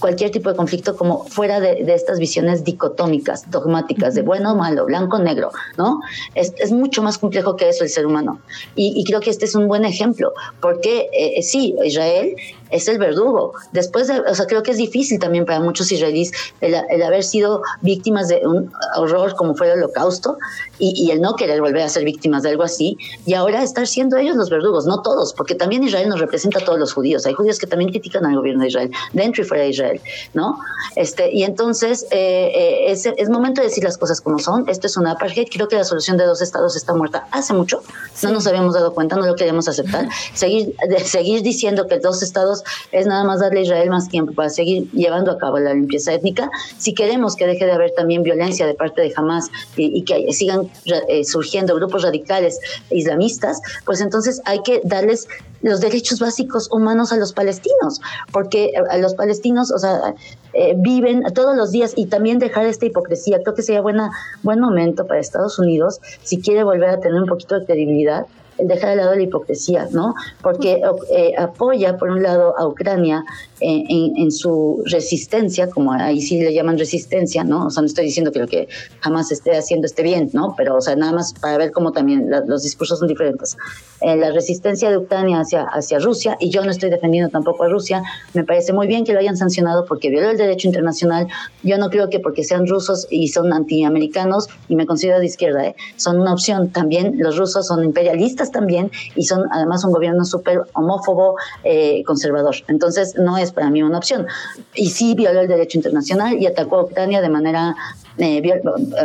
cualquier tipo de conflicto como fuera de, estas visiones dicotómicas, dogmáticas, de bueno, malo, blanco, negro, ¿no? Es, es mucho más complejo que eso el ser humano. Y, creo que este es un buen ejemplo, porque eh, sí, Israel es el verdugo. Después de, o sea, creo que es difícil también para muchos israelíes el, haber sido víctimas de un horror como fue el holocausto y, el no querer volver a ser víctimas de algo así y ahora estar siendo ellos los verdugos, no todos, porque también Israel nos representa a todos los judíos. Hay judíos que también critican al gobierno de Israel, dentro y fuera de Israel, ¿no? Este, y entonces eh, eh, es, es, momento de decir las cosas como son. Esto es una apartheid. Creo que la solución de dos estados está muerta hace mucho. No nos habíamos dado cuenta, no lo queríamos aceptar. Seguir, seguir diciendo que dos estados es nada más darle a Israel más tiempo para seguir llevando a cabo la limpieza étnica. Si queremos que deje de haber también violencia de parte de Hamas y, que sigan eh, surgiendo grupos radicales islamistas, pues entonces hay que darles los derechos básicos humanos a los palestinos, porque a los palestinos, o sea, eh, viven todos los días y también dejar esta hipocresía. Creo que sería buena, buen momento para Estados Unidos, si quiere volver a tener un poquito de credibilidad, dejar de lado la hipocresía, ¿no? Porque eh, apoya, por un lado, a Ucrania en, su resistencia, como ahí sí le llaman resistencia, ¿no? O sea, no estoy diciendo que lo que jamás esté haciendo esté bien, ¿no? Pero, o sea, nada más para ver cómo también los discursos son diferentes. Eh, la resistencia de Ucrania hacia, hacia Rusia, y yo no estoy defendiendo tampoco a Rusia, me parece muy bien que lo hayan sancionado porque violó el derecho internacional. Yo no creo que porque sean rusos y son antiamericanos, y me considero de izquierda, ¿eh? son una opción. También los rusos son imperialistas también y son además un gobierno súper homófobo, eh, conservador. Entonces, no es para mí una opción. Y sí violó el derecho internacional y atacó a Ucrania de manera eh,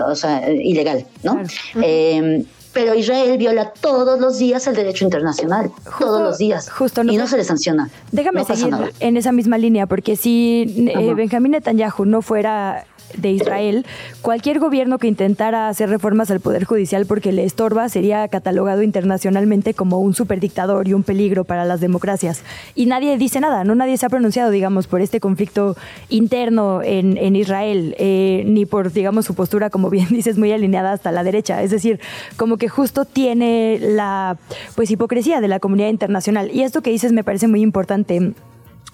o sea, ilegal, ¿no? Em, pero Israel viola todos los días el derecho internacional, todos los días, justo y no se le sanciona. Déjame seguir en esa misma línea, porque si eh, Benjamín Netanyahu no fuera de Israel, cualquier gobierno que intentara hacer reformas al Poder Judicial porque le estorba sería catalogado internacionalmente como un superdictador y un peligro para las democracias. Y nadie dice nada, no nadie se ha pronunciado, digamos, por este conflicto interno en, en Israel, eh, ni por, digamos, su postura, como bien dices, muy alineada hasta la derecha. Es decir, como que justo tiene la pues hipocresía de la comunidad internacional. Y esto que dices me parece muy importante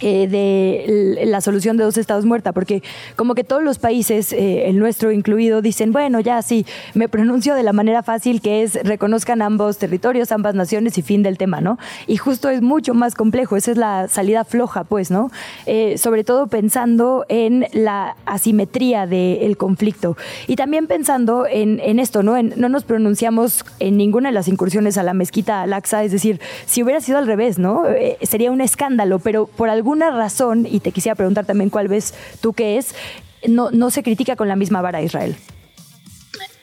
eh, de la solución de dos estados muerta, porque como que todos los países, eh, el nuestro incluido, dicen, bueno, ya sí, me pronuncio de la manera fácil que es reconozcan ambos territorios, ambas naciones y fin del tema, ¿no? Y justo es mucho más complejo, esa es la salida floja, pues, ¿no? Eh, sobre todo pensando en la asimetría del conflicto y también pensando en, en esto, ¿no? no nos pronunciamos en ninguna de las incursiones a la mezquita Al-Aqsa, es decir, si hubiera sido al revés, ¿no? sería un escándalo, pero por algún alguna razón, y te quisiera preguntar también cuál ves tú qué es, no, no se critica con la misma vara a Israel.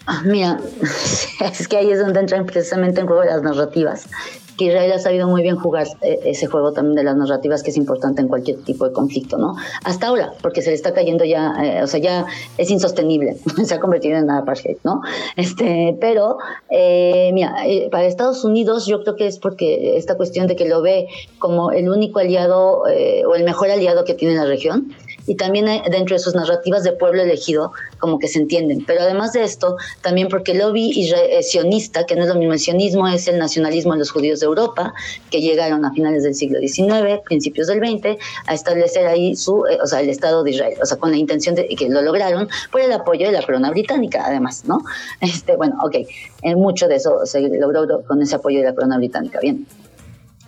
Ah, mira, es que ahí es donde entran precisamente en juego las narrativas Israel ha sabido muy bien jugar eh, ese juego también de las narrativas que es importante en cualquier tipo de conflicto, ¿no? Hasta ahora, porque se le está cayendo ya, eh, o sea, ya es insostenible, se ha convertido en apartheid, ¿no? Este, pero, eh, mira, para Estados Unidos yo creo que es porque esta cuestión de que lo ve como el único aliado o el mejor aliado que tiene la región, y también dentro de sus narrativas de pueblo elegido, como que se entienden. Pero además de esto, también porque el lobby sionista, que no es lo mismo, el sionismo es el nacionalismo de los judíos de Europa, que llegaron a finales del siglo XIX, principios del XX, a establecer ahí su, eh, o sea, el Estado de Israel, o sea, con la intención de que lo lograron por el apoyo de la corona británica, además, ¿no? Este, bueno, ok, en mucho de eso se logró con ese apoyo de la corona británica, bien.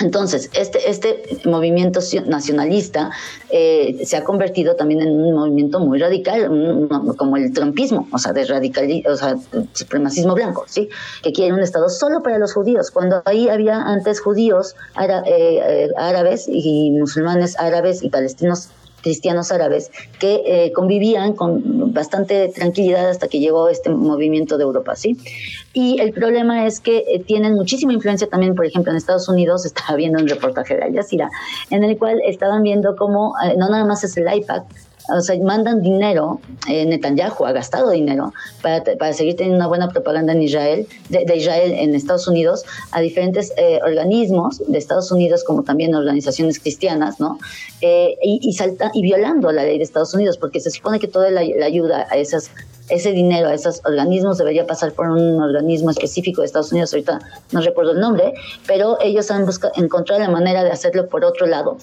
Entonces, este, este movimiento nacionalista eh, se ha convertido también en un movimiento muy radical, como el trumpismo, o sea, de radical, o sea, supremacismo blanco, ¿sí? Que quiere un Estado solo para los judíos, cuando ahí había antes judíos eh, eh, árabes y musulmanes árabes y palestinos cristianos árabes que eh, convivían con bastante tranquilidad hasta que llegó este movimiento de Europa, ¿sí? Y el problema es que eh, tienen muchísima influencia también, por ejemplo, en Estados Unidos, estaba viendo un reportaje de Al Jazeera, en el cual estaban viendo cómo eh, no nada más es el iPad, o sea, mandan dinero, eh, Netanyahu ha gastado dinero para, para, seguir teniendo una buena propaganda en Israel, de, Israel en Estados Unidos, a diferentes eh, organismos de Estados Unidos, como también organizaciones cristianas, ¿no? Eh, y, salta, y violando la ley de Estados Unidos, porque se supone que toda la, ayuda a esas ese dinero a esos organismos debería pasar por un organismo específico de Estados Unidos, ahorita no recuerdo el nombre, pero ellos han buscado encontrar la manera de hacerlo por otro lado,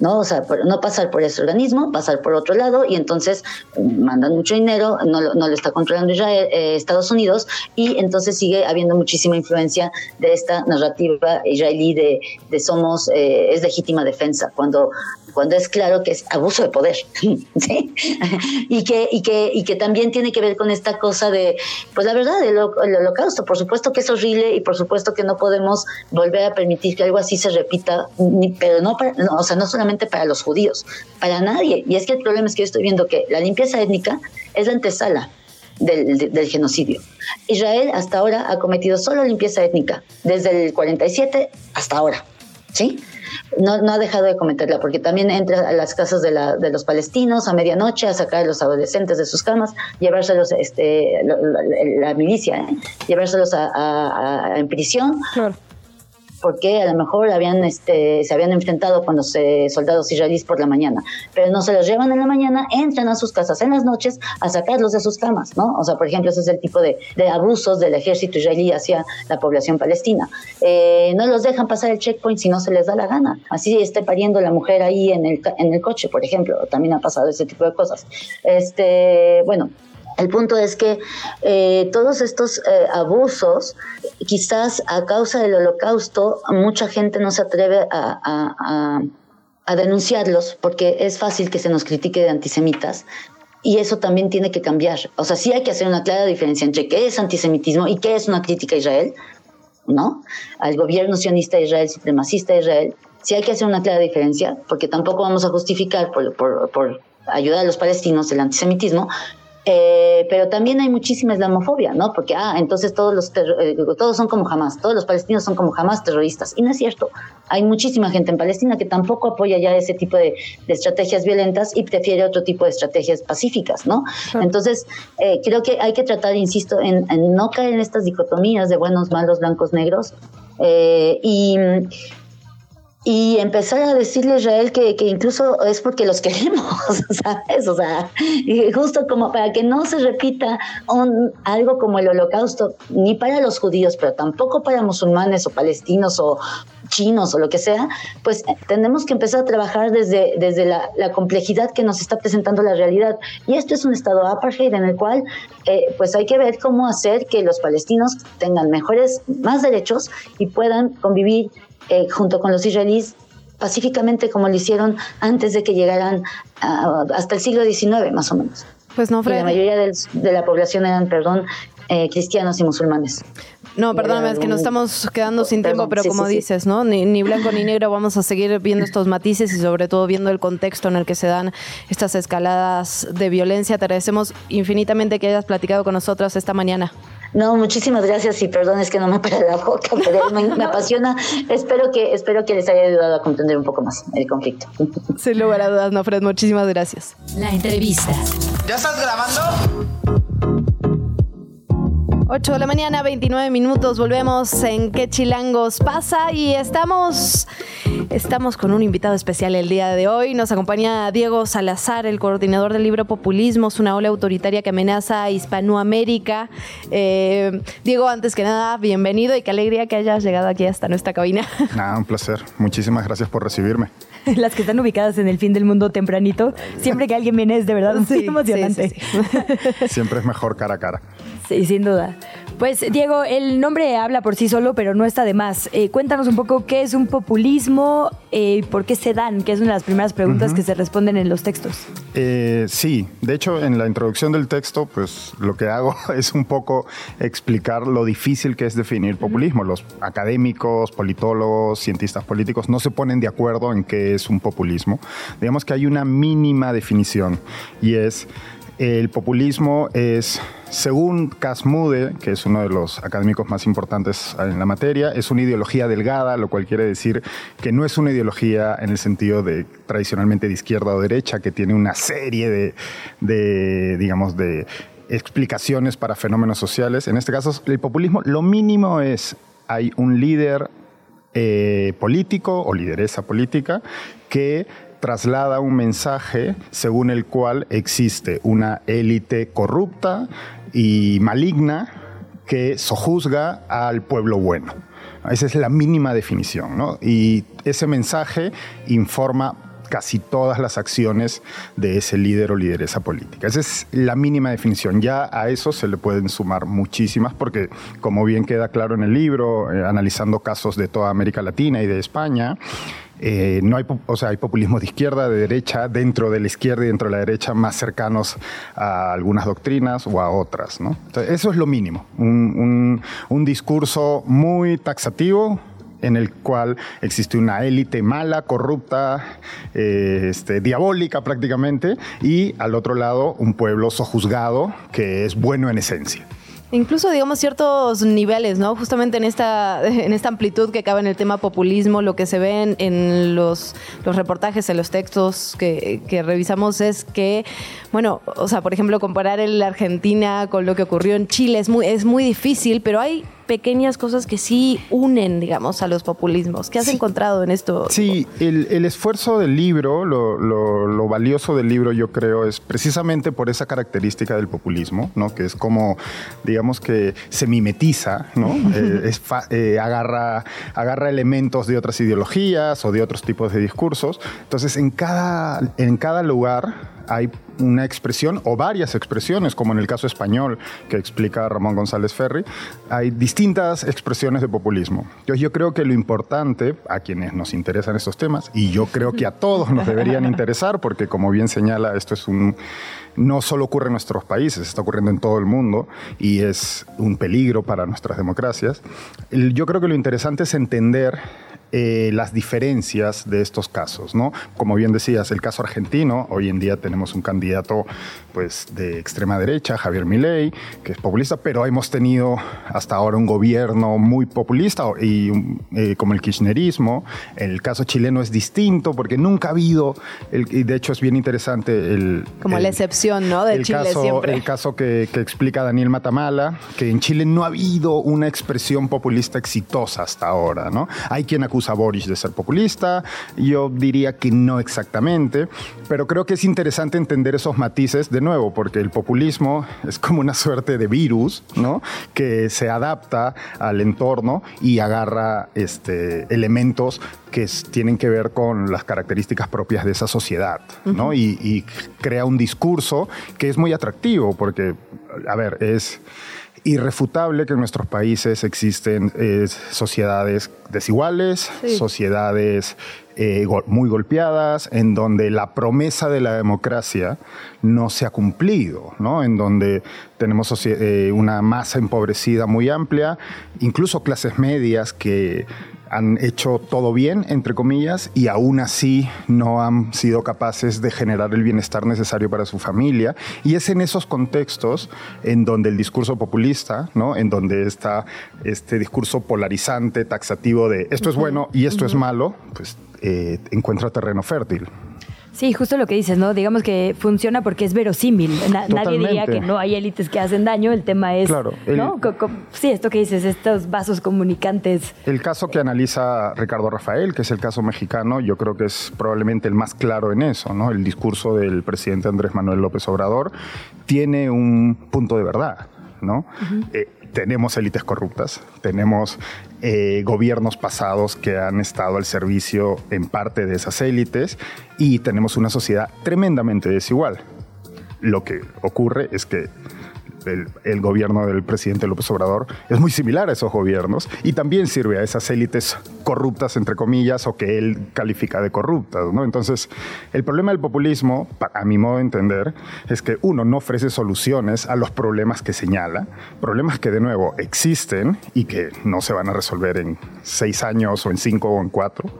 ¿no? O sea, no pasar por ese organismo, pasar por otro lado y entonces mm, mandan mucho dinero, no, no lo está controlando Israel, eh, Estados Unidos y entonces sigue habiendo muchísima influencia de esta narrativa israelí de, de somos, eh, es legítima defensa, cuando cuando es claro que es abuso de poder, y, que, y, que, y que también tiene que ver con esta cosa de, pues la verdad, el, holocausto, por supuesto que es horrible y por supuesto que no podemos volver a permitir que algo así se repita, pero no, o sea, no solamente para los judíos, para nadie. Y es que el problema es que yo estoy viendo que la limpieza étnica es la antesala del, del, genocidio. Israel hasta ahora ha cometido solo limpieza étnica, desde el 47 hasta ahora. ¿sí? No, ha dejado de cometerla, porque también entra a las casas de, los palestinos a medianoche a sacar a los adolescentes de sus camas, llevárselos, este, la, milicia, ¿eh? llevárselos a, en prisión porque a lo mejor habían, este, se habían enfrentado con los eh, soldados israelíes por la mañana, pero no se los llevan en la mañana, entran a sus casas en las noches a sacarlos de sus camas, ¿no? O sea, por ejemplo, ese es el tipo de, abusos del ejército israelí hacia la población palestina. Eh, no los dejan pasar el checkpoint si no se les da la gana. Así esté pariendo la mujer ahí en el, en el coche, por ejemplo. También ha pasado ese tipo de cosas. Este, bueno, el punto es que eh, todos estos eh, abusos, quizás a causa del holocausto, mucha gente no se atreve a, denunciarlos porque es fácil que se nos critique de antisemitas. Y eso también tiene que cambiar. O sea, sí hay que hacer una clara diferencia entre qué es antisemitismo y qué es una crítica a Israel, ¿no? Al gobierno sionista de Israel, supremacista de Israel. Sí hay que hacer una clara diferencia, porque tampoco vamos a justificar por, por, por ayudar a los palestinos el antisemitismo, eh, pero también hay muchísima islamofobia, ¿no? Porque, ah, entonces todos los eh, todos son como jamás, todos los palestinos son como jamás terroristas. Y no es cierto. Hay muchísima gente en Palestina que tampoco apoya ya ese tipo de, estrategias violentas y prefiere otro tipo de estrategias pacíficas, ¿no? Entonces, eh, creo que hay que tratar, insisto, en, no caer en estas dicotomías de buenos, malos, blancos, negros. y y empezar a decirle a Israel que, que, incluso es porque los queremos, ¿sabes? O sea, justo como para que no se repita un, algo como el holocausto, ni para los judíos, pero tampoco para musulmanes o palestinos o chinos o lo que sea, pues tenemos que empezar a trabajar desde, desde la, la complejidad que nos está presentando la realidad. Y esto es un estado apartheid en el cual eh, pues hay que ver cómo hacer que los palestinos tengan mejores, más derechos y puedan convivir eh, junto con los israelíes pacíficamente como lo hicieron antes de que llegaran hasta el siglo XIX, más o menos. Pues no, la mayoría de la población eran, perdón, eh, cristianos y musulmanes. No, perdóname, es que nos estamos quedando sin tiempo, pero como dices, ¿no? Ni, ni, blanco ni negro, vamos a seguir viendo estos matices y sobre todo viendo el contexto en el que se dan estas escaladas de violencia. Te agradecemos infinitamente que hayas platicado con nosotros esta mañana. No, muchísimas gracias y perdón, es que no me para la boca, pero me, apasiona. Espero que, espero que les haya ayudado a comprender un poco más el conflicto. Sin lugar a dudas, no, Fred, muchísimas gracias. La entrevista. ¿Ya estás grabando? 8 de la mañana, 29 minutos. Volvemos en ¿Qué chilangos pasa? Y estamos, estamos con un invitado especial el día de hoy. Nos acompaña Diego Salazar, el coordinador del libro Populismos, una ola autoritaria que amenaza a Hispanoamérica. Eh, Diego, antes que nada, bienvenido y qué alegría que hayas llegado aquí hasta nuestra cabina. Nada, un placer. Muchísimas gracias por recibirme. Las que están ubicadas en el fin del mundo tempranito, siempre que alguien viene es de verdad muy emocionante. siempre es mejor cara a cara. Sí, sin duda. Pues Diego, el nombre habla por sí solo, pero no está de más. Eh, cuéntanos un poco qué es un populismo, eh, por qué se dan, que es una de las primeras preguntas que se responden en los textos. Eh, sí, de hecho en la introducción del texto, pues lo que hago es un poco explicar lo difícil que es definir populismo. Los académicos, politólogos, cientistas políticos no se ponen de acuerdo en qué es un populismo. Digamos que hay una mínima definición y es el populismo es, según Casmude, que es uno de los académicos más importantes en la materia, es una ideología delgada, lo cual quiere decir que no es una ideología en el sentido de tradicionalmente de izquierda o derecha, que tiene una serie de, digamos, de explicaciones para fenómenos sociales. En este caso, el populismo, lo mínimo es, hay un líder eh, político o lideresa política que traslada un mensaje según el cual existe una élite corrupta y maligna que sojuzga al pueblo bueno. Esa es la mínima definición, ¿no? Y ese mensaje informa casi todas las acciones de ese líder o lideresa política. Esa es la mínima definición. Ya a eso se le pueden sumar muchísimas porque, como bien queda claro en el libro, eh, analizando casos de toda América Latina y de España, eh, no hay, o sea, hay populismo de izquierda, de derecha, dentro de la izquierda y dentro de la derecha, más cercanos a algunas doctrinas o a otras. ¿no? eso es lo mínimo. Un, discurso muy taxativo, en el cual existe una élite mala, corrupta, eh, este, diabólica prácticamente, y al otro lado un pueblo sojuzgado que es bueno en esencia. Incluso, digamos, ciertos niveles, ¿no? Justamente en esta, en esta amplitud que cabe en el tema populismo, lo que se ve en, los, los reportajes, en los textos que, que, revisamos es que, bueno, o sea, por ejemplo, comparar el Argentina con lo que ocurrió en Chile es muy, es muy difícil, pero hay pequeñas cosas que sí unen, digamos, a los populismos. ¿Qué has encontrado en esto? Sí, el, esfuerzo del libro, lo, valioso del libro, yo creo, es precisamente por esa característica del populismo, ¿no? Que es como, digamos que se mimetiza, ¿no? Eh, eh, agarra, agarra elementos de otras ideologías o de otros tipos de discursos. Entonces, en cada, en cada lugar hay una expresión o varias expresiones, como en el caso español que explica Ramón González Ferri, hay distintas expresiones de populismo. Yo, yo creo que lo importante a quienes nos interesan estos temas, y yo creo que a todos nos deberían interesar, porque como bien señala, esto es un no solo ocurre en nuestros países, está ocurriendo en todo el mundo y es un peligro para nuestras democracias. Yo creo que lo interesante es entender eh, las diferencias de estos casos, ¿no? Como bien decías, el caso argentino, hoy en día tenemos un candidato pues de extrema derecha, Javier Milei, que es populista, pero hemos tenido hasta ahora un gobierno muy populista y eh, como el kirchnerismo. El caso chileno es distinto porque nunca ha habido, y de hecho es bien interesante el como la excepción, ¿no? De Chile caso, siempre. El caso que, que explica Daniel Matamala, que en Chile no ha habido una expresión populista exitosa hasta ahora, ¿no? Hay quien acusa a Boris de ser populista, yo diría que no exactamente, pero creo que es interesante entender esos matices de nuevo, porque el populismo es como una suerte de virus, ¿no? Que se adapta al entorno y agarra este, elementos que tienen que ver con las características propias de esa sociedad, ¿no? y, y crea un discurso que es muy atractivo, porque, a ver, es irrefutable que en nuestros países existen eh, sociedades desiguales, sociedades eh, muy golpeadas, en donde la promesa de la democracia no se ha cumplido, ¿no? en donde tenemos eh, una masa empobrecida muy amplia, incluso clases medias que han hecho todo bien, entre comillas, y aún así no han sido capaces de generar el bienestar necesario para su familia. Y es en esos contextos en donde el discurso populista, ¿no? en donde está este discurso polarizante, taxativo de esto es bueno y esto es malo, pues eh, encuentra terreno fértil. Sí, justo lo que dices, ¿no? Digamos que funciona porque es verosímil. nadie diría que no hay élites que hacen daño, el tema es, claro, ¿no? sí, esto que dices, estos vasos comunicantes. El caso que analiza Ricardo Rafael, que es el caso mexicano, yo creo que es probablemente el más claro en eso, ¿no? El discurso del presidente Andrés Manuel López Obrador tiene un punto de verdad, ¿no? tenemos élites corruptas, tenemos eh, gobiernos pasados que han estado al servicio en parte de esas élites y tenemos una sociedad tremendamente desigual. Lo que ocurre es que el, gobierno del presidente López Obrador es muy similar a esos gobiernos y también sirve a esas élites corruptas, entre comillas, o que él califica de corruptas. ¿no? Entonces, el problema del populismo, a mi modo de entender, es que uno no ofrece soluciones a los problemas que señala, problemas que de nuevo existen y que no se van a resolver en seis años o en cinco o en cuatro,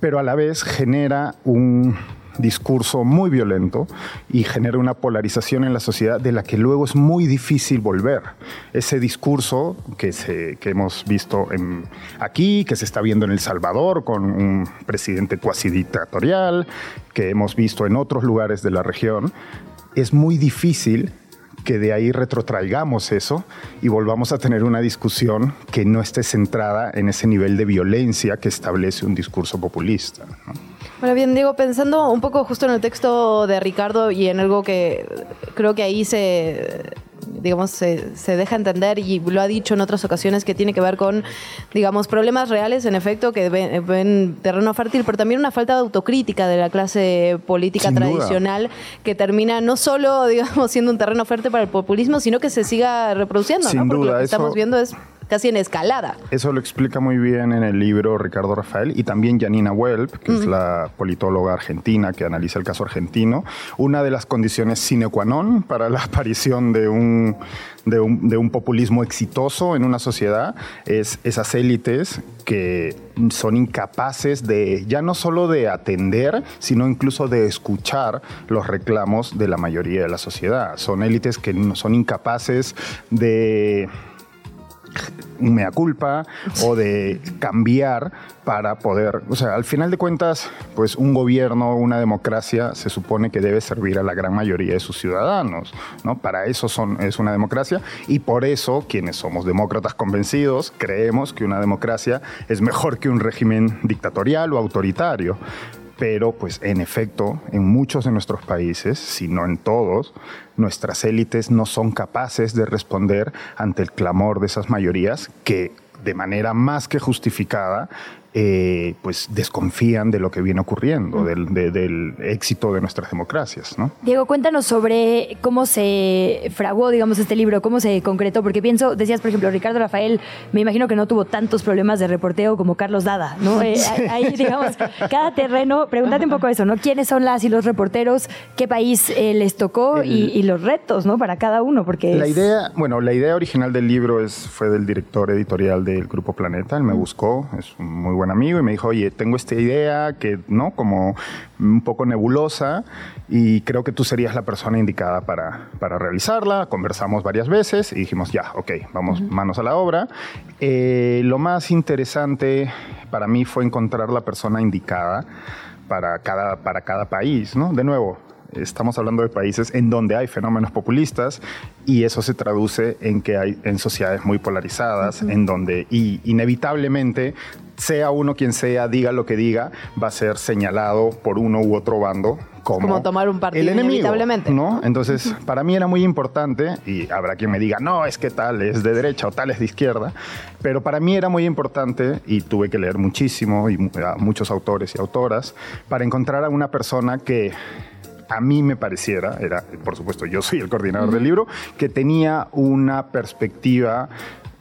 pero a la vez genera un discurso muy violento y genera una polarización en la sociedad de la que luego es muy difícil volver. Ese discurso que, se, que hemos visto en, aquí, que se está viendo en El Salvador con un presidente cuasi dictatorial, que hemos visto en otros lugares de la región, es muy difícil que de ahí retrotraigamos eso y volvamos a tener una discusión que no esté centrada en ese nivel de violencia que establece un discurso populista. Bueno, bien, Diego, pensando un poco justo en el texto de Ricardo y en algo que creo que ahí se digamos, se, se, deja entender y lo ha dicho en otras ocasiones que tiene que ver con, digamos, problemas reales, en efecto, que ven, terreno fértil, pero también una falta de autocrítica de la clase política tradicional que termina no solo, digamos, siendo un terreno fértil para el populismo, sino que se siga reproduciendo, Sin ¿no? Porque lo que estamos viendo es casi en escalada. Eso lo explica muy bien en el libro Ricardo Rafael y también Janina Welp, que es la politóloga argentina que analiza el caso argentino. Una de las condiciones sine qua non para la aparición de un, de un, de un populismo exitoso en una sociedad es esas élites que son incapaces de, ya no solo de atender, sino incluso de escuchar los reclamos de la mayoría de la sociedad. Son élites que son incapaces de mea culpa o de cambiar para poder, o sea, al final de cuentas, pues un gobierno, una democracia se supone que debe servir a la gran mayoría de sus ciudadanos, ¿no? Para eso son, es una democracia y por eso quienes somos demócratas convencidos creemos que una democracia es mejor que un régimen dictatorial o autoritario pero pues en efecto, en muchos de nuestros países, si no en todos, nuestras élites no son capaces de responder ante el clamor de esas mayorías que de manera más que justificada eh, pues desconfían de lo que viene ocurriendo, del, éxito de nuestras democracias. ¿no? Diego, cuéntanos sobre cómo se fraguó, digamos, este libro, cómo se concretó, porque pienso, decías, por ejemplo, Ricardo Rafael, me imagino que no tuvo tantos problemas de reporteo como Carlos Dada, ¿no? Eh, ahí, digamos, cada terreno, pregúntate un poco eso, ¿no? ¿Quiénes son las y los reporteros? ¿Qué país eh, les tocó? y, los retos, ¿no? Para cada uno, porque... La idea, bueno, la idea original del libro es, fue del director editorial del Grupo Planeta, él me buscó, es un muy buen amigo y me dijo, oye, tengo esta idea que, ¿no? Como un poco nebulosa y creo que tú serías la persona indicada para, para realizarla. Conversamos varias veces y dijimos, ya, ok, vamos manos a la obra. Eh, lo más interesante para mí fue encontrar la persona indicada para cada, para cada país, ¿no? De nuevo, estamos hablando de países en donde hay fenómenos populistas y eso se traduce en que hay en sociedades muy polarizadas, en donde y inevitablemente sea uno quien sea, diga lo que diga, va a ser señalado por uno u otro bando como, tomar un partido el enemigo, ¿no? Entonces, para mí era muy importante, y habrá quien me diga, no, es que tal es de derecha o tal es de izquierda, pero para mí era muy importante, y tuve que leer muchísimo, y a muchos autores y autoras, para encontrar a una persona que a mí me pareciera, era, por supuesto, yo soy el coordinador del libro, que tenía una perspectiva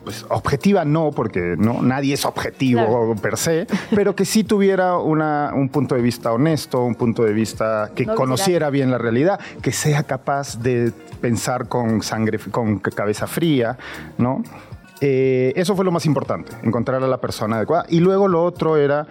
pues, objetiva no, porque no, nadie es objetivo per se, pero que sí tuviera una, un punto de vista honesto, un punto de vista que conociera bien la realidad, que sea capaz de pensar con sangre, con cabeza fría, ¿no? Eh, eso fue lo más importante, encontrar a la persona adecuada. Y luego lo otro era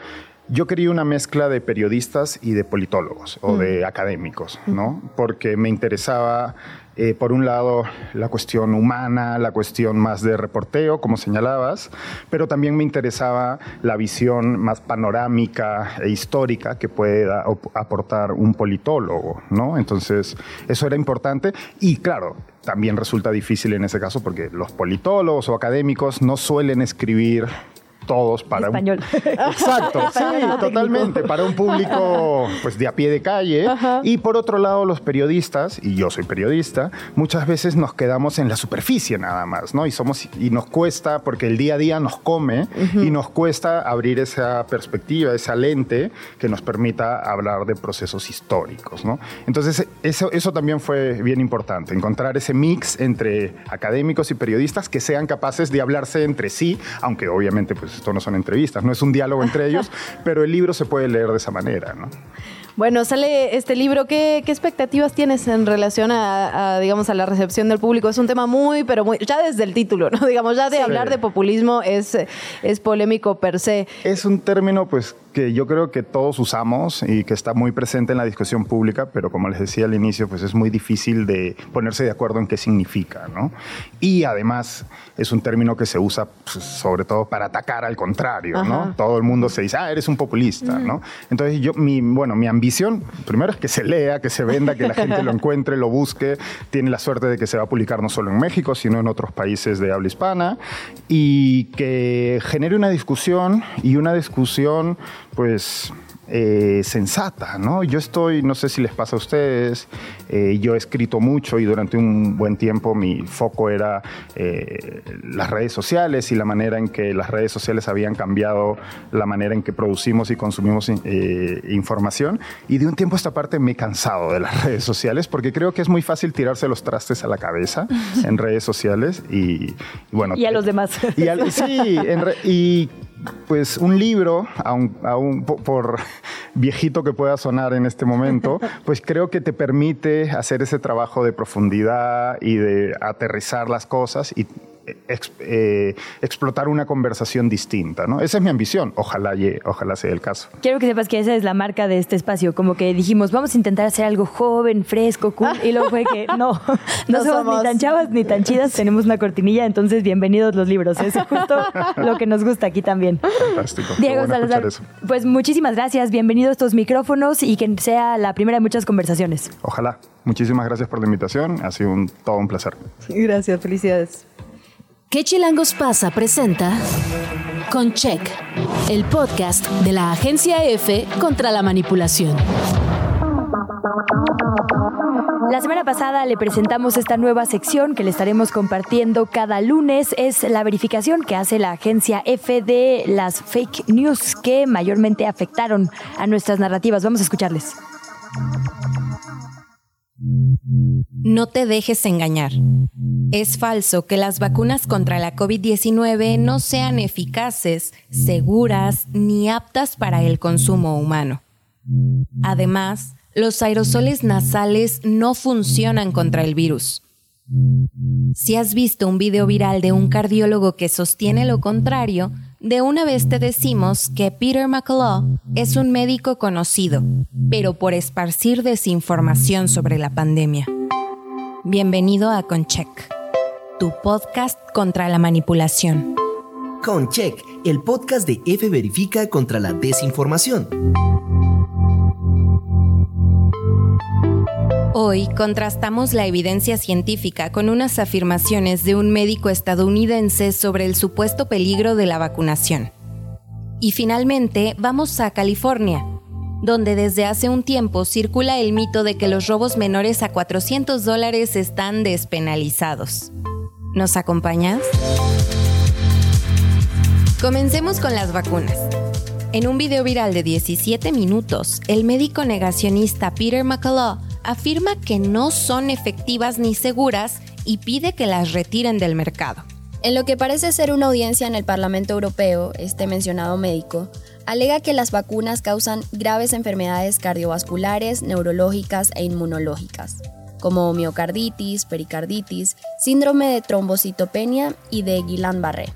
yo quería una mezcla de periodistas y de politólogos o de académicos, ¿no? Porque me interesaba, eh, por un lado, la cuestión humana, la cuestión más de reporteo, como señalabas, pero también me interesaba la visión más panorámica e histórica que puede aportar un politólogo, ¿no? Entonces, eso era importante y, claro, también resulta difícil en ese caso porque los politólogos o académicos no suelen escribir todos para español. Exacto, sí, totalmente, para un público pues de a pie de calle y por otro lado los periodistas y yo soy periodista, muchas veces nos quedamos en la superficie nada más, ¿no? Y somos y nos cuesta porque el día a día nos come y nos cuesta abrir esa perspectiva, esa lente que nos permita hablar de procesos históricos, ¿no? Entonces, eso eso también fue bien importante, encontrar ese mix entre académicos y periodistas que sean capaces de hablarse entre sí, aunque obviamente pues esto no son entrevistas, no es un diálogo entre ellos, pero el libro se puede leer de esa manera, ¿no? Bueno, sale este libro. ¿Qué, expectativas tienes en relación a, digamos, a la recepción del público? Es un tema muy, pero muy, ya desde el título, ¿no? Digamos, ya de hablar de populismo es, es polémico per se. Es un término, pues, que yo creo que todos usamos y que está muy presente en la discusión pública, pero como les decía al inicio, pues es muy difícil de ponerse de acuerdo en qué significa, ¿no? Y además es un término que se usa pues, sobre todo para atacar al contrario, ¿no? Todo el mundo se dice, ah, eres un populista, ¿no? Entonces yo, mi, bueno, mi ambición, primero es que se lea, que se venda, que la gente lo encuentre, lo busque, tiene la suerte de que se va a publicar no solo en México, sino en otros países de habla hispana, y que genere una discusión y una discusión pues eh, sensata, ¿no? Yo estoy, no sé si les pasa a ustedes, eh, yo he escrito mucho y durante un buen tiempo mi foco era eh, las redes sociales y la manera en que las redes sociales habían cambiado la manera en que producimos y consumimos información. Y de un tiempo a esta parte me he cansado de las redes sociales porque creo que es muy fácil tirarse los trastes a la cabeza en redes sociales y, bueno. Y a los demás. Y sí, y pues un libro, por viejito que pueda sonar en este momento, pues creo que te permite hacer ese trabajo de profundidad y de aterrizar las cosas y eh, explotar una conversación distinta, ¿no? Esa es mi ambición, ojalá, ojalá sea el caso. Quiero que sepas que esa es la marca de este espacio, como que dijimos, vamos a intentar hacer algo joven, fresco, cool, y luego fue que no, no, somos, ni tan chavas ni tan chidas, tenemos una cortinilla, entonces bienvenidos los libros, es justo lo que nos gusta aquí también. Fantástico. Diego Salazar, pues muchísimas gracias, bienvenido a estos micrófonos y que sea la primera de muchas conversaciones. Ojalá. Muchísimas gracias por la invitación, ha sido un, todo un placer. Gracias, felicidades. ¿Qué Chilangos pasa? presenta Con Check, el podcast de la agencia F contra la manipulación. La semana pasada le presentamos esta nueva sección que le estaremos compartiendo cada lunes. Es la verificación que hace la agencia F de las fake news que mayormente afectaron a nuestras narrativas. Vamos a escucharles. No te dejes engañar. Es falso que las vacunas contra la COVID-19 no sean eficaces, seguras ni aptas para el consumo humano. Además, los aerosoles nasales no funcionan contra el virus. Si has visto un video viral de un cardiólogo que sostiene lo contrario, de una vez te decimos que Peter McCullough es un médico conocido, pero por esparcir desinformación sobre la pandemia. Bienvenido a Concheck, tu podcast contra la manipulación. Concheck, el podcast de F Verifica contra la desinformación. Hoy contrastamos la evidencia científica con unas afirmaciones de un médico estadounidense sobre el supuesto peligro de la vacunación. Y finalmente vamos a California, donde desde hace un tiempo circula el mito de que los robos menores a 400 dólares están despenalizados. ¿Nos acompañas? Comencemos con las vacunas. En un video viral de 17 minutos, el médico negacionista Peter McCullough afirma que no son efectivas ni seguras y pide que las retiren del mercado. En lo que parece ser una audiencia en el Parlamento Europeo, este mencionado médico alega que las vacunas causan graves enfermedades cardiovasculares, neurológicas e inmunológicas, como miocarditis, pericarditis, síndrome de trombocitopenia y de Guillain-Barré.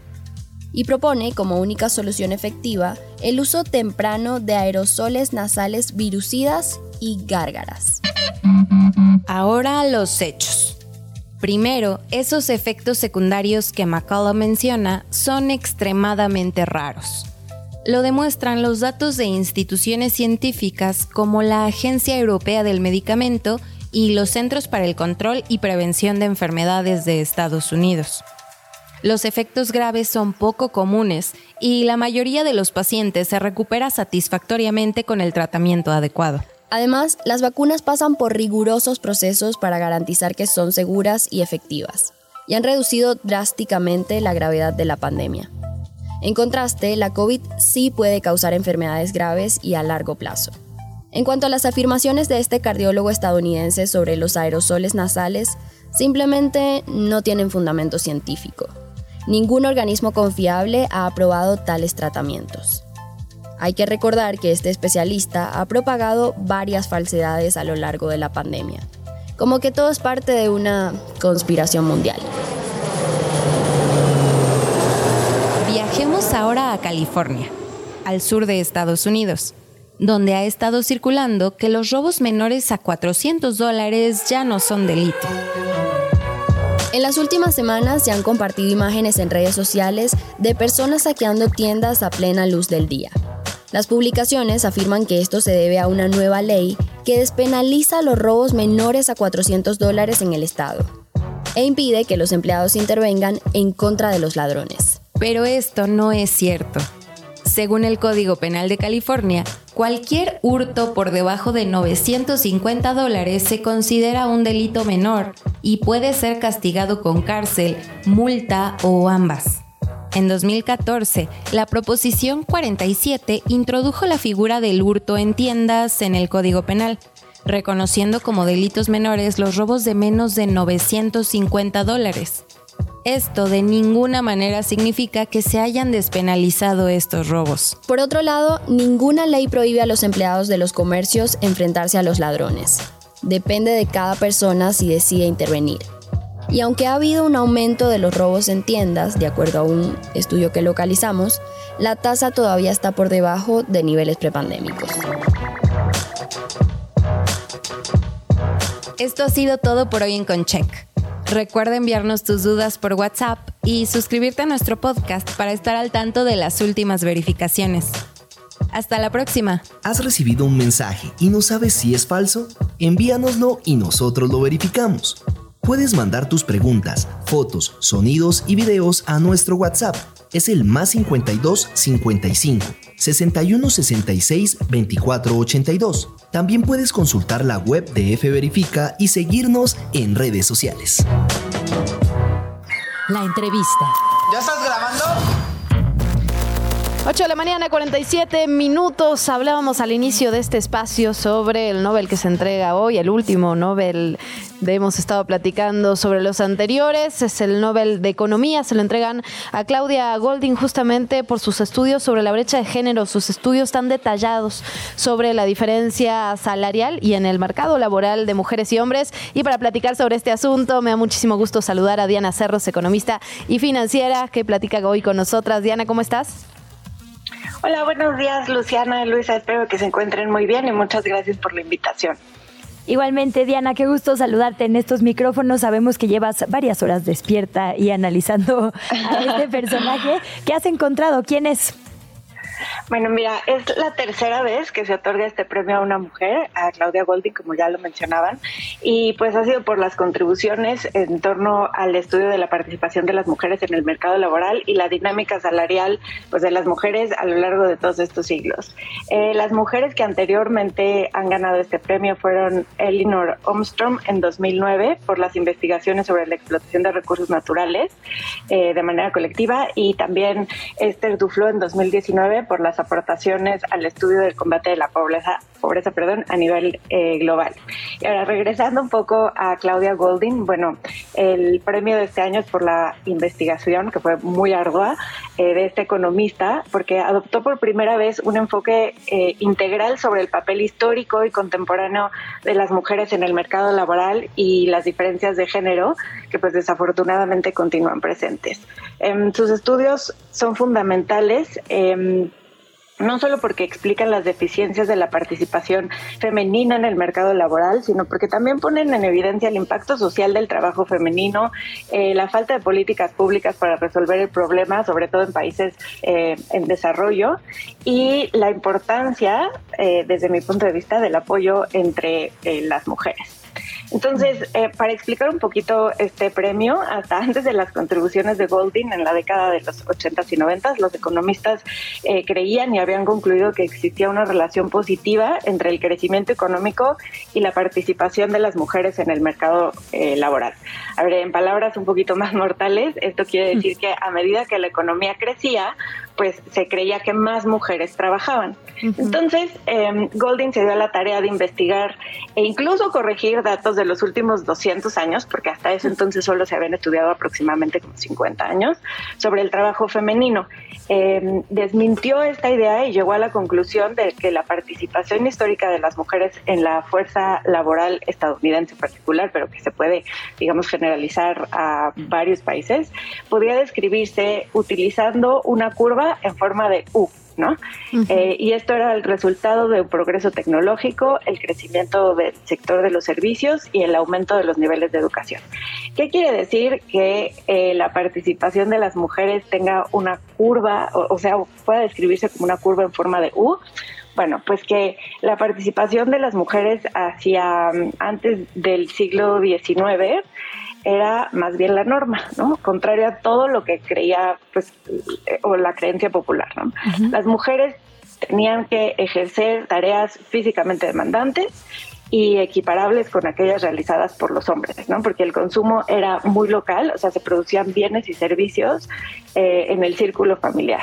Y propone como única solución efectiva el uso temprano de aerosoles nasales virucidas y gárgaras. Ahora los hechos. Primero, esos efectos secundarios que McCullough menciona son extremadamente raros. Lo demuestran los datos de instituciones científicas como la Agencia Europea del Medicamento y los Centros para el Control y Prevención de Enfermedades de Estados Unidos. Los efectos graves son poco comunes y la mayoría de los pacientes se recupera satisfactoriamente con el tratamiento adecuado. Además, las vacunas pasan por rigurosos procesos para garantizar que son seguras y efectivas, y han reducido drásticamente la gravedad de la pandemia. En contraste, la COVID sí puede causar enfermedades graves y a largo plazo. En cuanto a las afirmaciones de este cardiólogo estadounidense sobre los aerosoles nasales, simplemente no tienen fundamento científico. Ningún organismo confiable ha aprobado tales tratamientos. Hay que recordar que este especialista ha propagado varias falsedades a lo largo de la pandemia, como que todo es parte de una conspiración mundial. Viajemos ahora a California, al sur de Estados Unidos, donde ha estado circulando que los robos menores a 400 dólares ya no son delito. En las últimas semanas se han compartido imágenes en redes sociales de personas saqueando tiendas a plena luz del día. Las publicaciones afirman que esto se debe a una nueva ley que despenaliza los robos menores a 400 dólares en el estado e impide que los empleados intervengan en contra de los ladrones. Pero esto no es cierto. Según el Código Penal de California, Cualquier hurto por debajo de 950 dólares se considera un delito menor y puede ser castigado con cárcel, multa o ambas. En 2014, la Proposición 47 introdujo la figura del hurto en tiendas en el Código Penal, reconociendo como delitos menores los robos de menos de 950 dólares. Esto de ninguna manera significa que se hayan despenalizado estos robos. Por otro lado, ninguna ley prohíbe a los empleados de los comercios enfrentarse a los ladrones. Depende de cada persona si decide intervenir. Y aunque ha habido un aumento de los robos en tiendas, de acuerdo a un estudio que localizamos, la tasa todavía está por debajo de niveles prepandémicos. Esto ha sido todo por hoy en Concheck. Recuerda enviarnos tus dudas por WhatsApp y suscribirte a nuestro podcast para estar al tanto de las últimas verificaciones. Hasta la próxima. ¿Has recibido un mensaje y no sabes si es falso? Envíanoslo y nosotros lo verificamos. Puedes mandar tus preguntas, fotos, sonidos y videos a nuestro WhatsApp. Es el más 52 55 61 66 24 82. También puedes consultar la web de F Verifica y seguirnos en redes sociales. La entrevista. ¿Ya estás grabando? 8 de la mañana, 47 minutos. Hablábamos al inicio de este espacio sobre el Nobel que se entrega hoy, el último Nobel. De, hemos estado platicando sobre los anteriores. Es el Nobel de Economía. Se lo entregan a Claudia Golding justamente por sus estudios sobre la brecha de género, sus estudios tan detallados sobre la diferencia salarial y en el mercado laboral de mujeres y hombres. Y para platicar sobre este asunto, me da muchísimo gusto saludar a Diana Cerros, economista y financiera, que platica hoy con nosotras. Diana, ¿cómo estás? Hola, buenos días, Luciana y Luisa. Espero que se encuentren muy bien y muchas gracias por la invitación. Igualmente, Diana, qué gusto saludarte en estos micrófonos. Sabemos que llevas varias horas despierta y analizando a este personaje. ¿Qué has encontrado? ¿Quién es? Bueno, mira, es la tercera vez que se otorga este premio a una mujer, a Claudia Golding, como ya lo mencionaban, y pues ha sido por las contribuciones en torno al estudio de la participación de las mujeres en el mercado laboral y la dinámica salarial pues de las mujeres a lo largo de todos estos siglos. Eh, las mujeres que anteriormente han ganado este premio fueron Elinor Armstrong en 2009 por las investigaciones sobre la explotación de recursos naturales eh, de manera colectiva y también Esther Duflo en 2019 por las aportaciones al estudio del combate de la pobreza, pobreza perdón, a nivel eh, global. Y ahora, regresando un poco a Claudia Golding, bueno, el premio de este año es por la investigación, que fue muy ardua, eh, de este economista, porque adoptó por primera vez un enfoque eh, integral sobre el papel histórico y contemporáneo de las mujeres en el mercado laboral y las diferencias de género, que pues desafortunadamente continúan presentes. Em, sus estudios son fundamentales em, no solo porque explican las deficiencias de la participación femenina en el mercado laboral, sino porque también ponen en evidencia el impacto social del trabajo femenino, eh, la falta de políticas públicas para resolver el problema, sobre todo en países eh, en desarrollo, y la importancia, eh, desde mi punto de vista, del apoyo entre las mujeres. Entonces, eh, para explicar un poquito este premio, hasta antes de las contribuciones de Golding en la década de los 80s y 90s, los economistas eh, creían y habían concluido que existía una relación positiva entre el crecimiento económico y la participación de las mujeres en el mercado eh, laboral. A ver, en palabras un poquito más mortales, esto quiere decir que a medida que la economía crecía, pues se creía que más mujeres trabajaban. Entonces, eh, Golding se dio a la tarea de investigar e incluso corregir datos de los últimos 200 años, porque hasta ese entonces solo se habían estudiado aproximadamente como 50 años, sobre el trabajo femenino. Em, desmintió esta idea y llegó a la conclusión de que la participación histórica de las mujeres en la fuerza laboral estadounidense en particular, pero que se puede, digamos, generalizar a varios países, podría describirse utilizando una curva en forma de U. ¿no? Eh, y esto era el resultado de un progreso tecnológico, el crecimiento del sector de los servicios y el aumento de los niveles de educación. ¿Qué quiere decir que eh, la participación de las mujeres tenga una curva, o, sea, pueda describirse como una curva en forma de U? Bueno, pues que la participación de las mujeres hacia mm, antes del siglo XIX era más bien la norma, ¿no? Contrario a todo lo que creía, pues, eh, o la creencia popular, ¿no? Las mujeres tenían que ejercer tareas físicamente demandantes y equiparables con aquellas realizadas por los hombres, ¿no? Porque el consumo era muy local, o sea, se producían bienes y servicios eh, en el círculo familiar.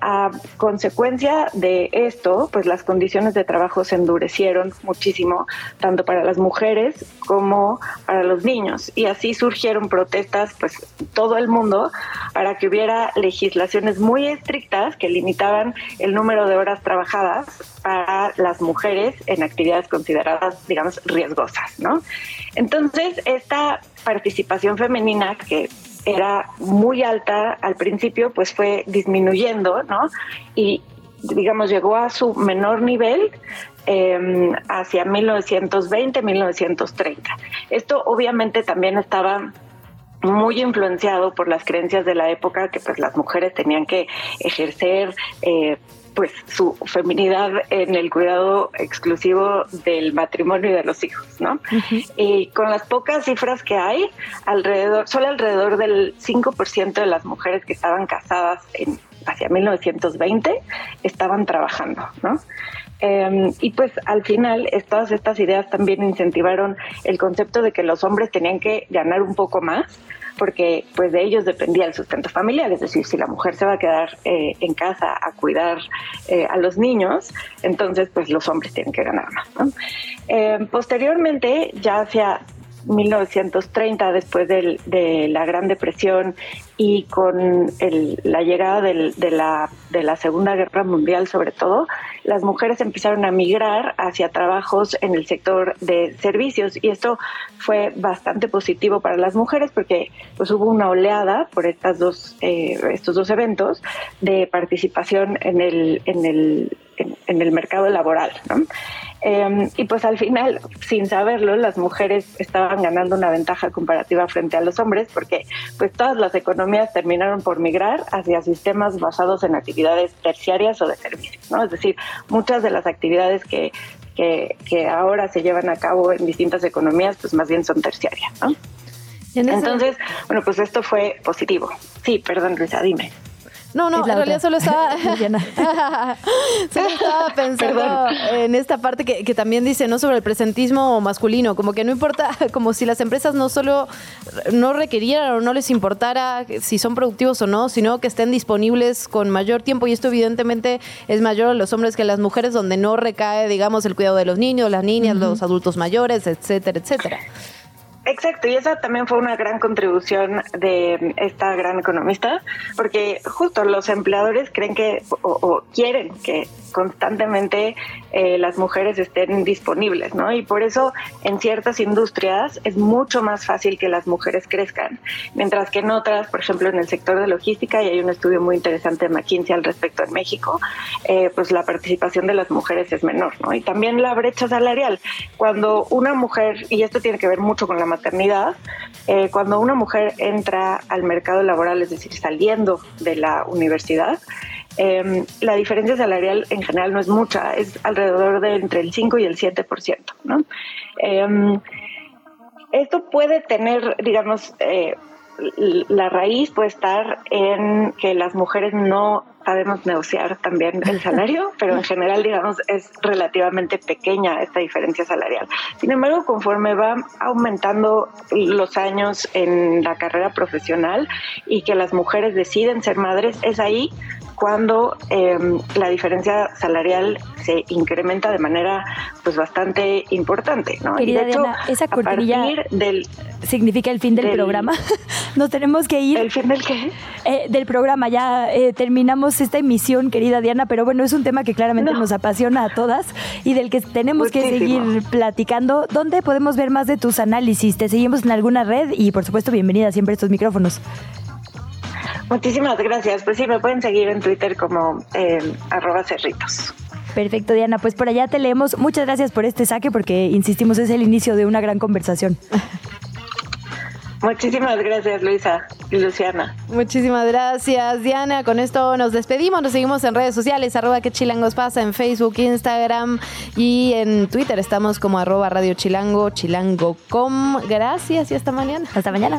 A consecuencia de esto, pues las condiciones de trabajo se endurecieron muchísimo, tanto para las mujeres como para los niños. Y así surgieron protestas, pues, todo el mundo, para que hubiera legislaciones muy estrictas que limitaban el número de horas trabajadas para las mujeres en actividades consideradas, digamos, riesgosas, ¿no? Entonces, esta participación femenina que era muy alta al principio, pues fue disminuyendo, ¿no? Y digamos, llegó a su menor nivel em, hacia 1920, 1930. Esto obviamente también estaba muy influenciado por las creencias de la época que pues las mujeres tenían que ejercer eh, pues su feminidad en el cuidado exclusivo del matrimonio y de los hijos, ¿no? Y con las pocas cifras que hay, alrededor, solo alrededor del 5% de las mujeres que estaban casadas en, hacia 1920 estaban trabajando, ¿no? Em, y pues al final todas estas ideas también incentivaron el concepto de que los hombres tenían que ganar un poco más porque pues de ellos dependía el sustento familiar, es decir, si la mujer se va a quedar eh, en casa a cuidar eh, a los niños, entonces pues los hombres tienen que ganar más. Eh, posteriormente, ya hacia 1930, después de la Gran Depresión y con la llegada de, la, de la Segunda Guerra Mundial sobre todo, las mujeres empezaron a migrar hacia trabajos en el sector de servicios y esto fue bastante positivo para las mujeres porque pues hubo una oleada por estas dos, eh, estos dos eventos de participación en el, en el, en el mercado laboral. ¿no? Em, y pues al final, sin saberlo, las mujeres estaban ganando una ventaja comparativa frente a los hombres porque pues todas las economías terminaron por migrar hacia sistemas basados en actividades terciarias o de servicios, ¿no? Es decir, muchas de las actividades que, que, que ahora se llevan a cabo en distintas economías pues más bien son terciarias, ¿no? Entonces, bueno, pues esto fue positivo. Sí, perdón, Luisa, dime. No, no, en realidad solo estaba, solo estaba pensando en esta parte que, también dice, ¿no? Sobre el presentismo masculino, como que no importa, como si las empresas no solo no requerieran o no les importara si son productivos o no, sino que estén disponibles con mayor tiempo y esto evidentemente es mayor a los hombres que a las mujeres, donde no recae, digamos, el cuidado de los niños, las niñas, los adultos mayores, etcétera, etcétera. Exacto, y esa también fue una gran contribución de esta gran economista, porque justo los empleadores creen que o, quieren que constantemente eh, las mujeres estén disponibles, ¿no? Y por eso en ciertas industrias es mucho más fácil que las mujeres crezcan, mientras que en otras, por ejemplo en el sector de logística, y hay un estudio muy interesante de McKinsey al respecto en México, eh, pues la participación de las mujeres es menor, ¿no? Y también la brecha salarial. Cuando una mujer, y esto tiene que ver mucho con la maternidad, eh, cuando una mujer entra al mercado laboral, es decir, saliendo de la universidad, eh, la diferencia salarial en general no es mucha, es alrededor de entre el 5 y el 7%. ¿no? Eh, esto puede tener, digamos, eh, la raíz puede estar en que las mujeres no sabemos negociar también el salario, pero en general, digamos, es relativamente pequeña esta diferencia salarial. Sin embargo, conforme va aumentando los años en la carrera profesional y que las mujeres deciden ser madres, es ahí cuando em, la diferencia salarial se incrementa de manera pues bastante importante, ¿no? y de hecho, esa cortinilla del, significa el fin del, programa. Nos tenemos que ir. ¿El fin del qué? Eh, del programa. Ya eh, terminamos esta emisión, querida Diana, pero bueno, es un tema que claramente nos apasiona a todas y del que tenemos que seguir platicando. ¿Dónde podemos ver más de tus análisis? ¿Te seguimos en alguna red? Y por supuesto, bienvenida siempre a estos micrófonos. Muchísimas gracias. Pues sí, me pueden seguir en Twitter como eh, arroba cerritos. Perfecto, Diana. Pues por allá te leemos. Muchas gracias por este saque porque, insistimos, es el inicio de una gran conversación. Muchísimas gracias, Luisa y Luciana. Muchísimas gracias, Diana. Con esto nos despedimos. Nos seguimos en redes sociales, arroba que chilangos pasa, en Facebook, Instagram y en Twitter. Estamos como arroba Radio Chilango, chilango.com. Gracias y hasta mañana. Hasta mañana.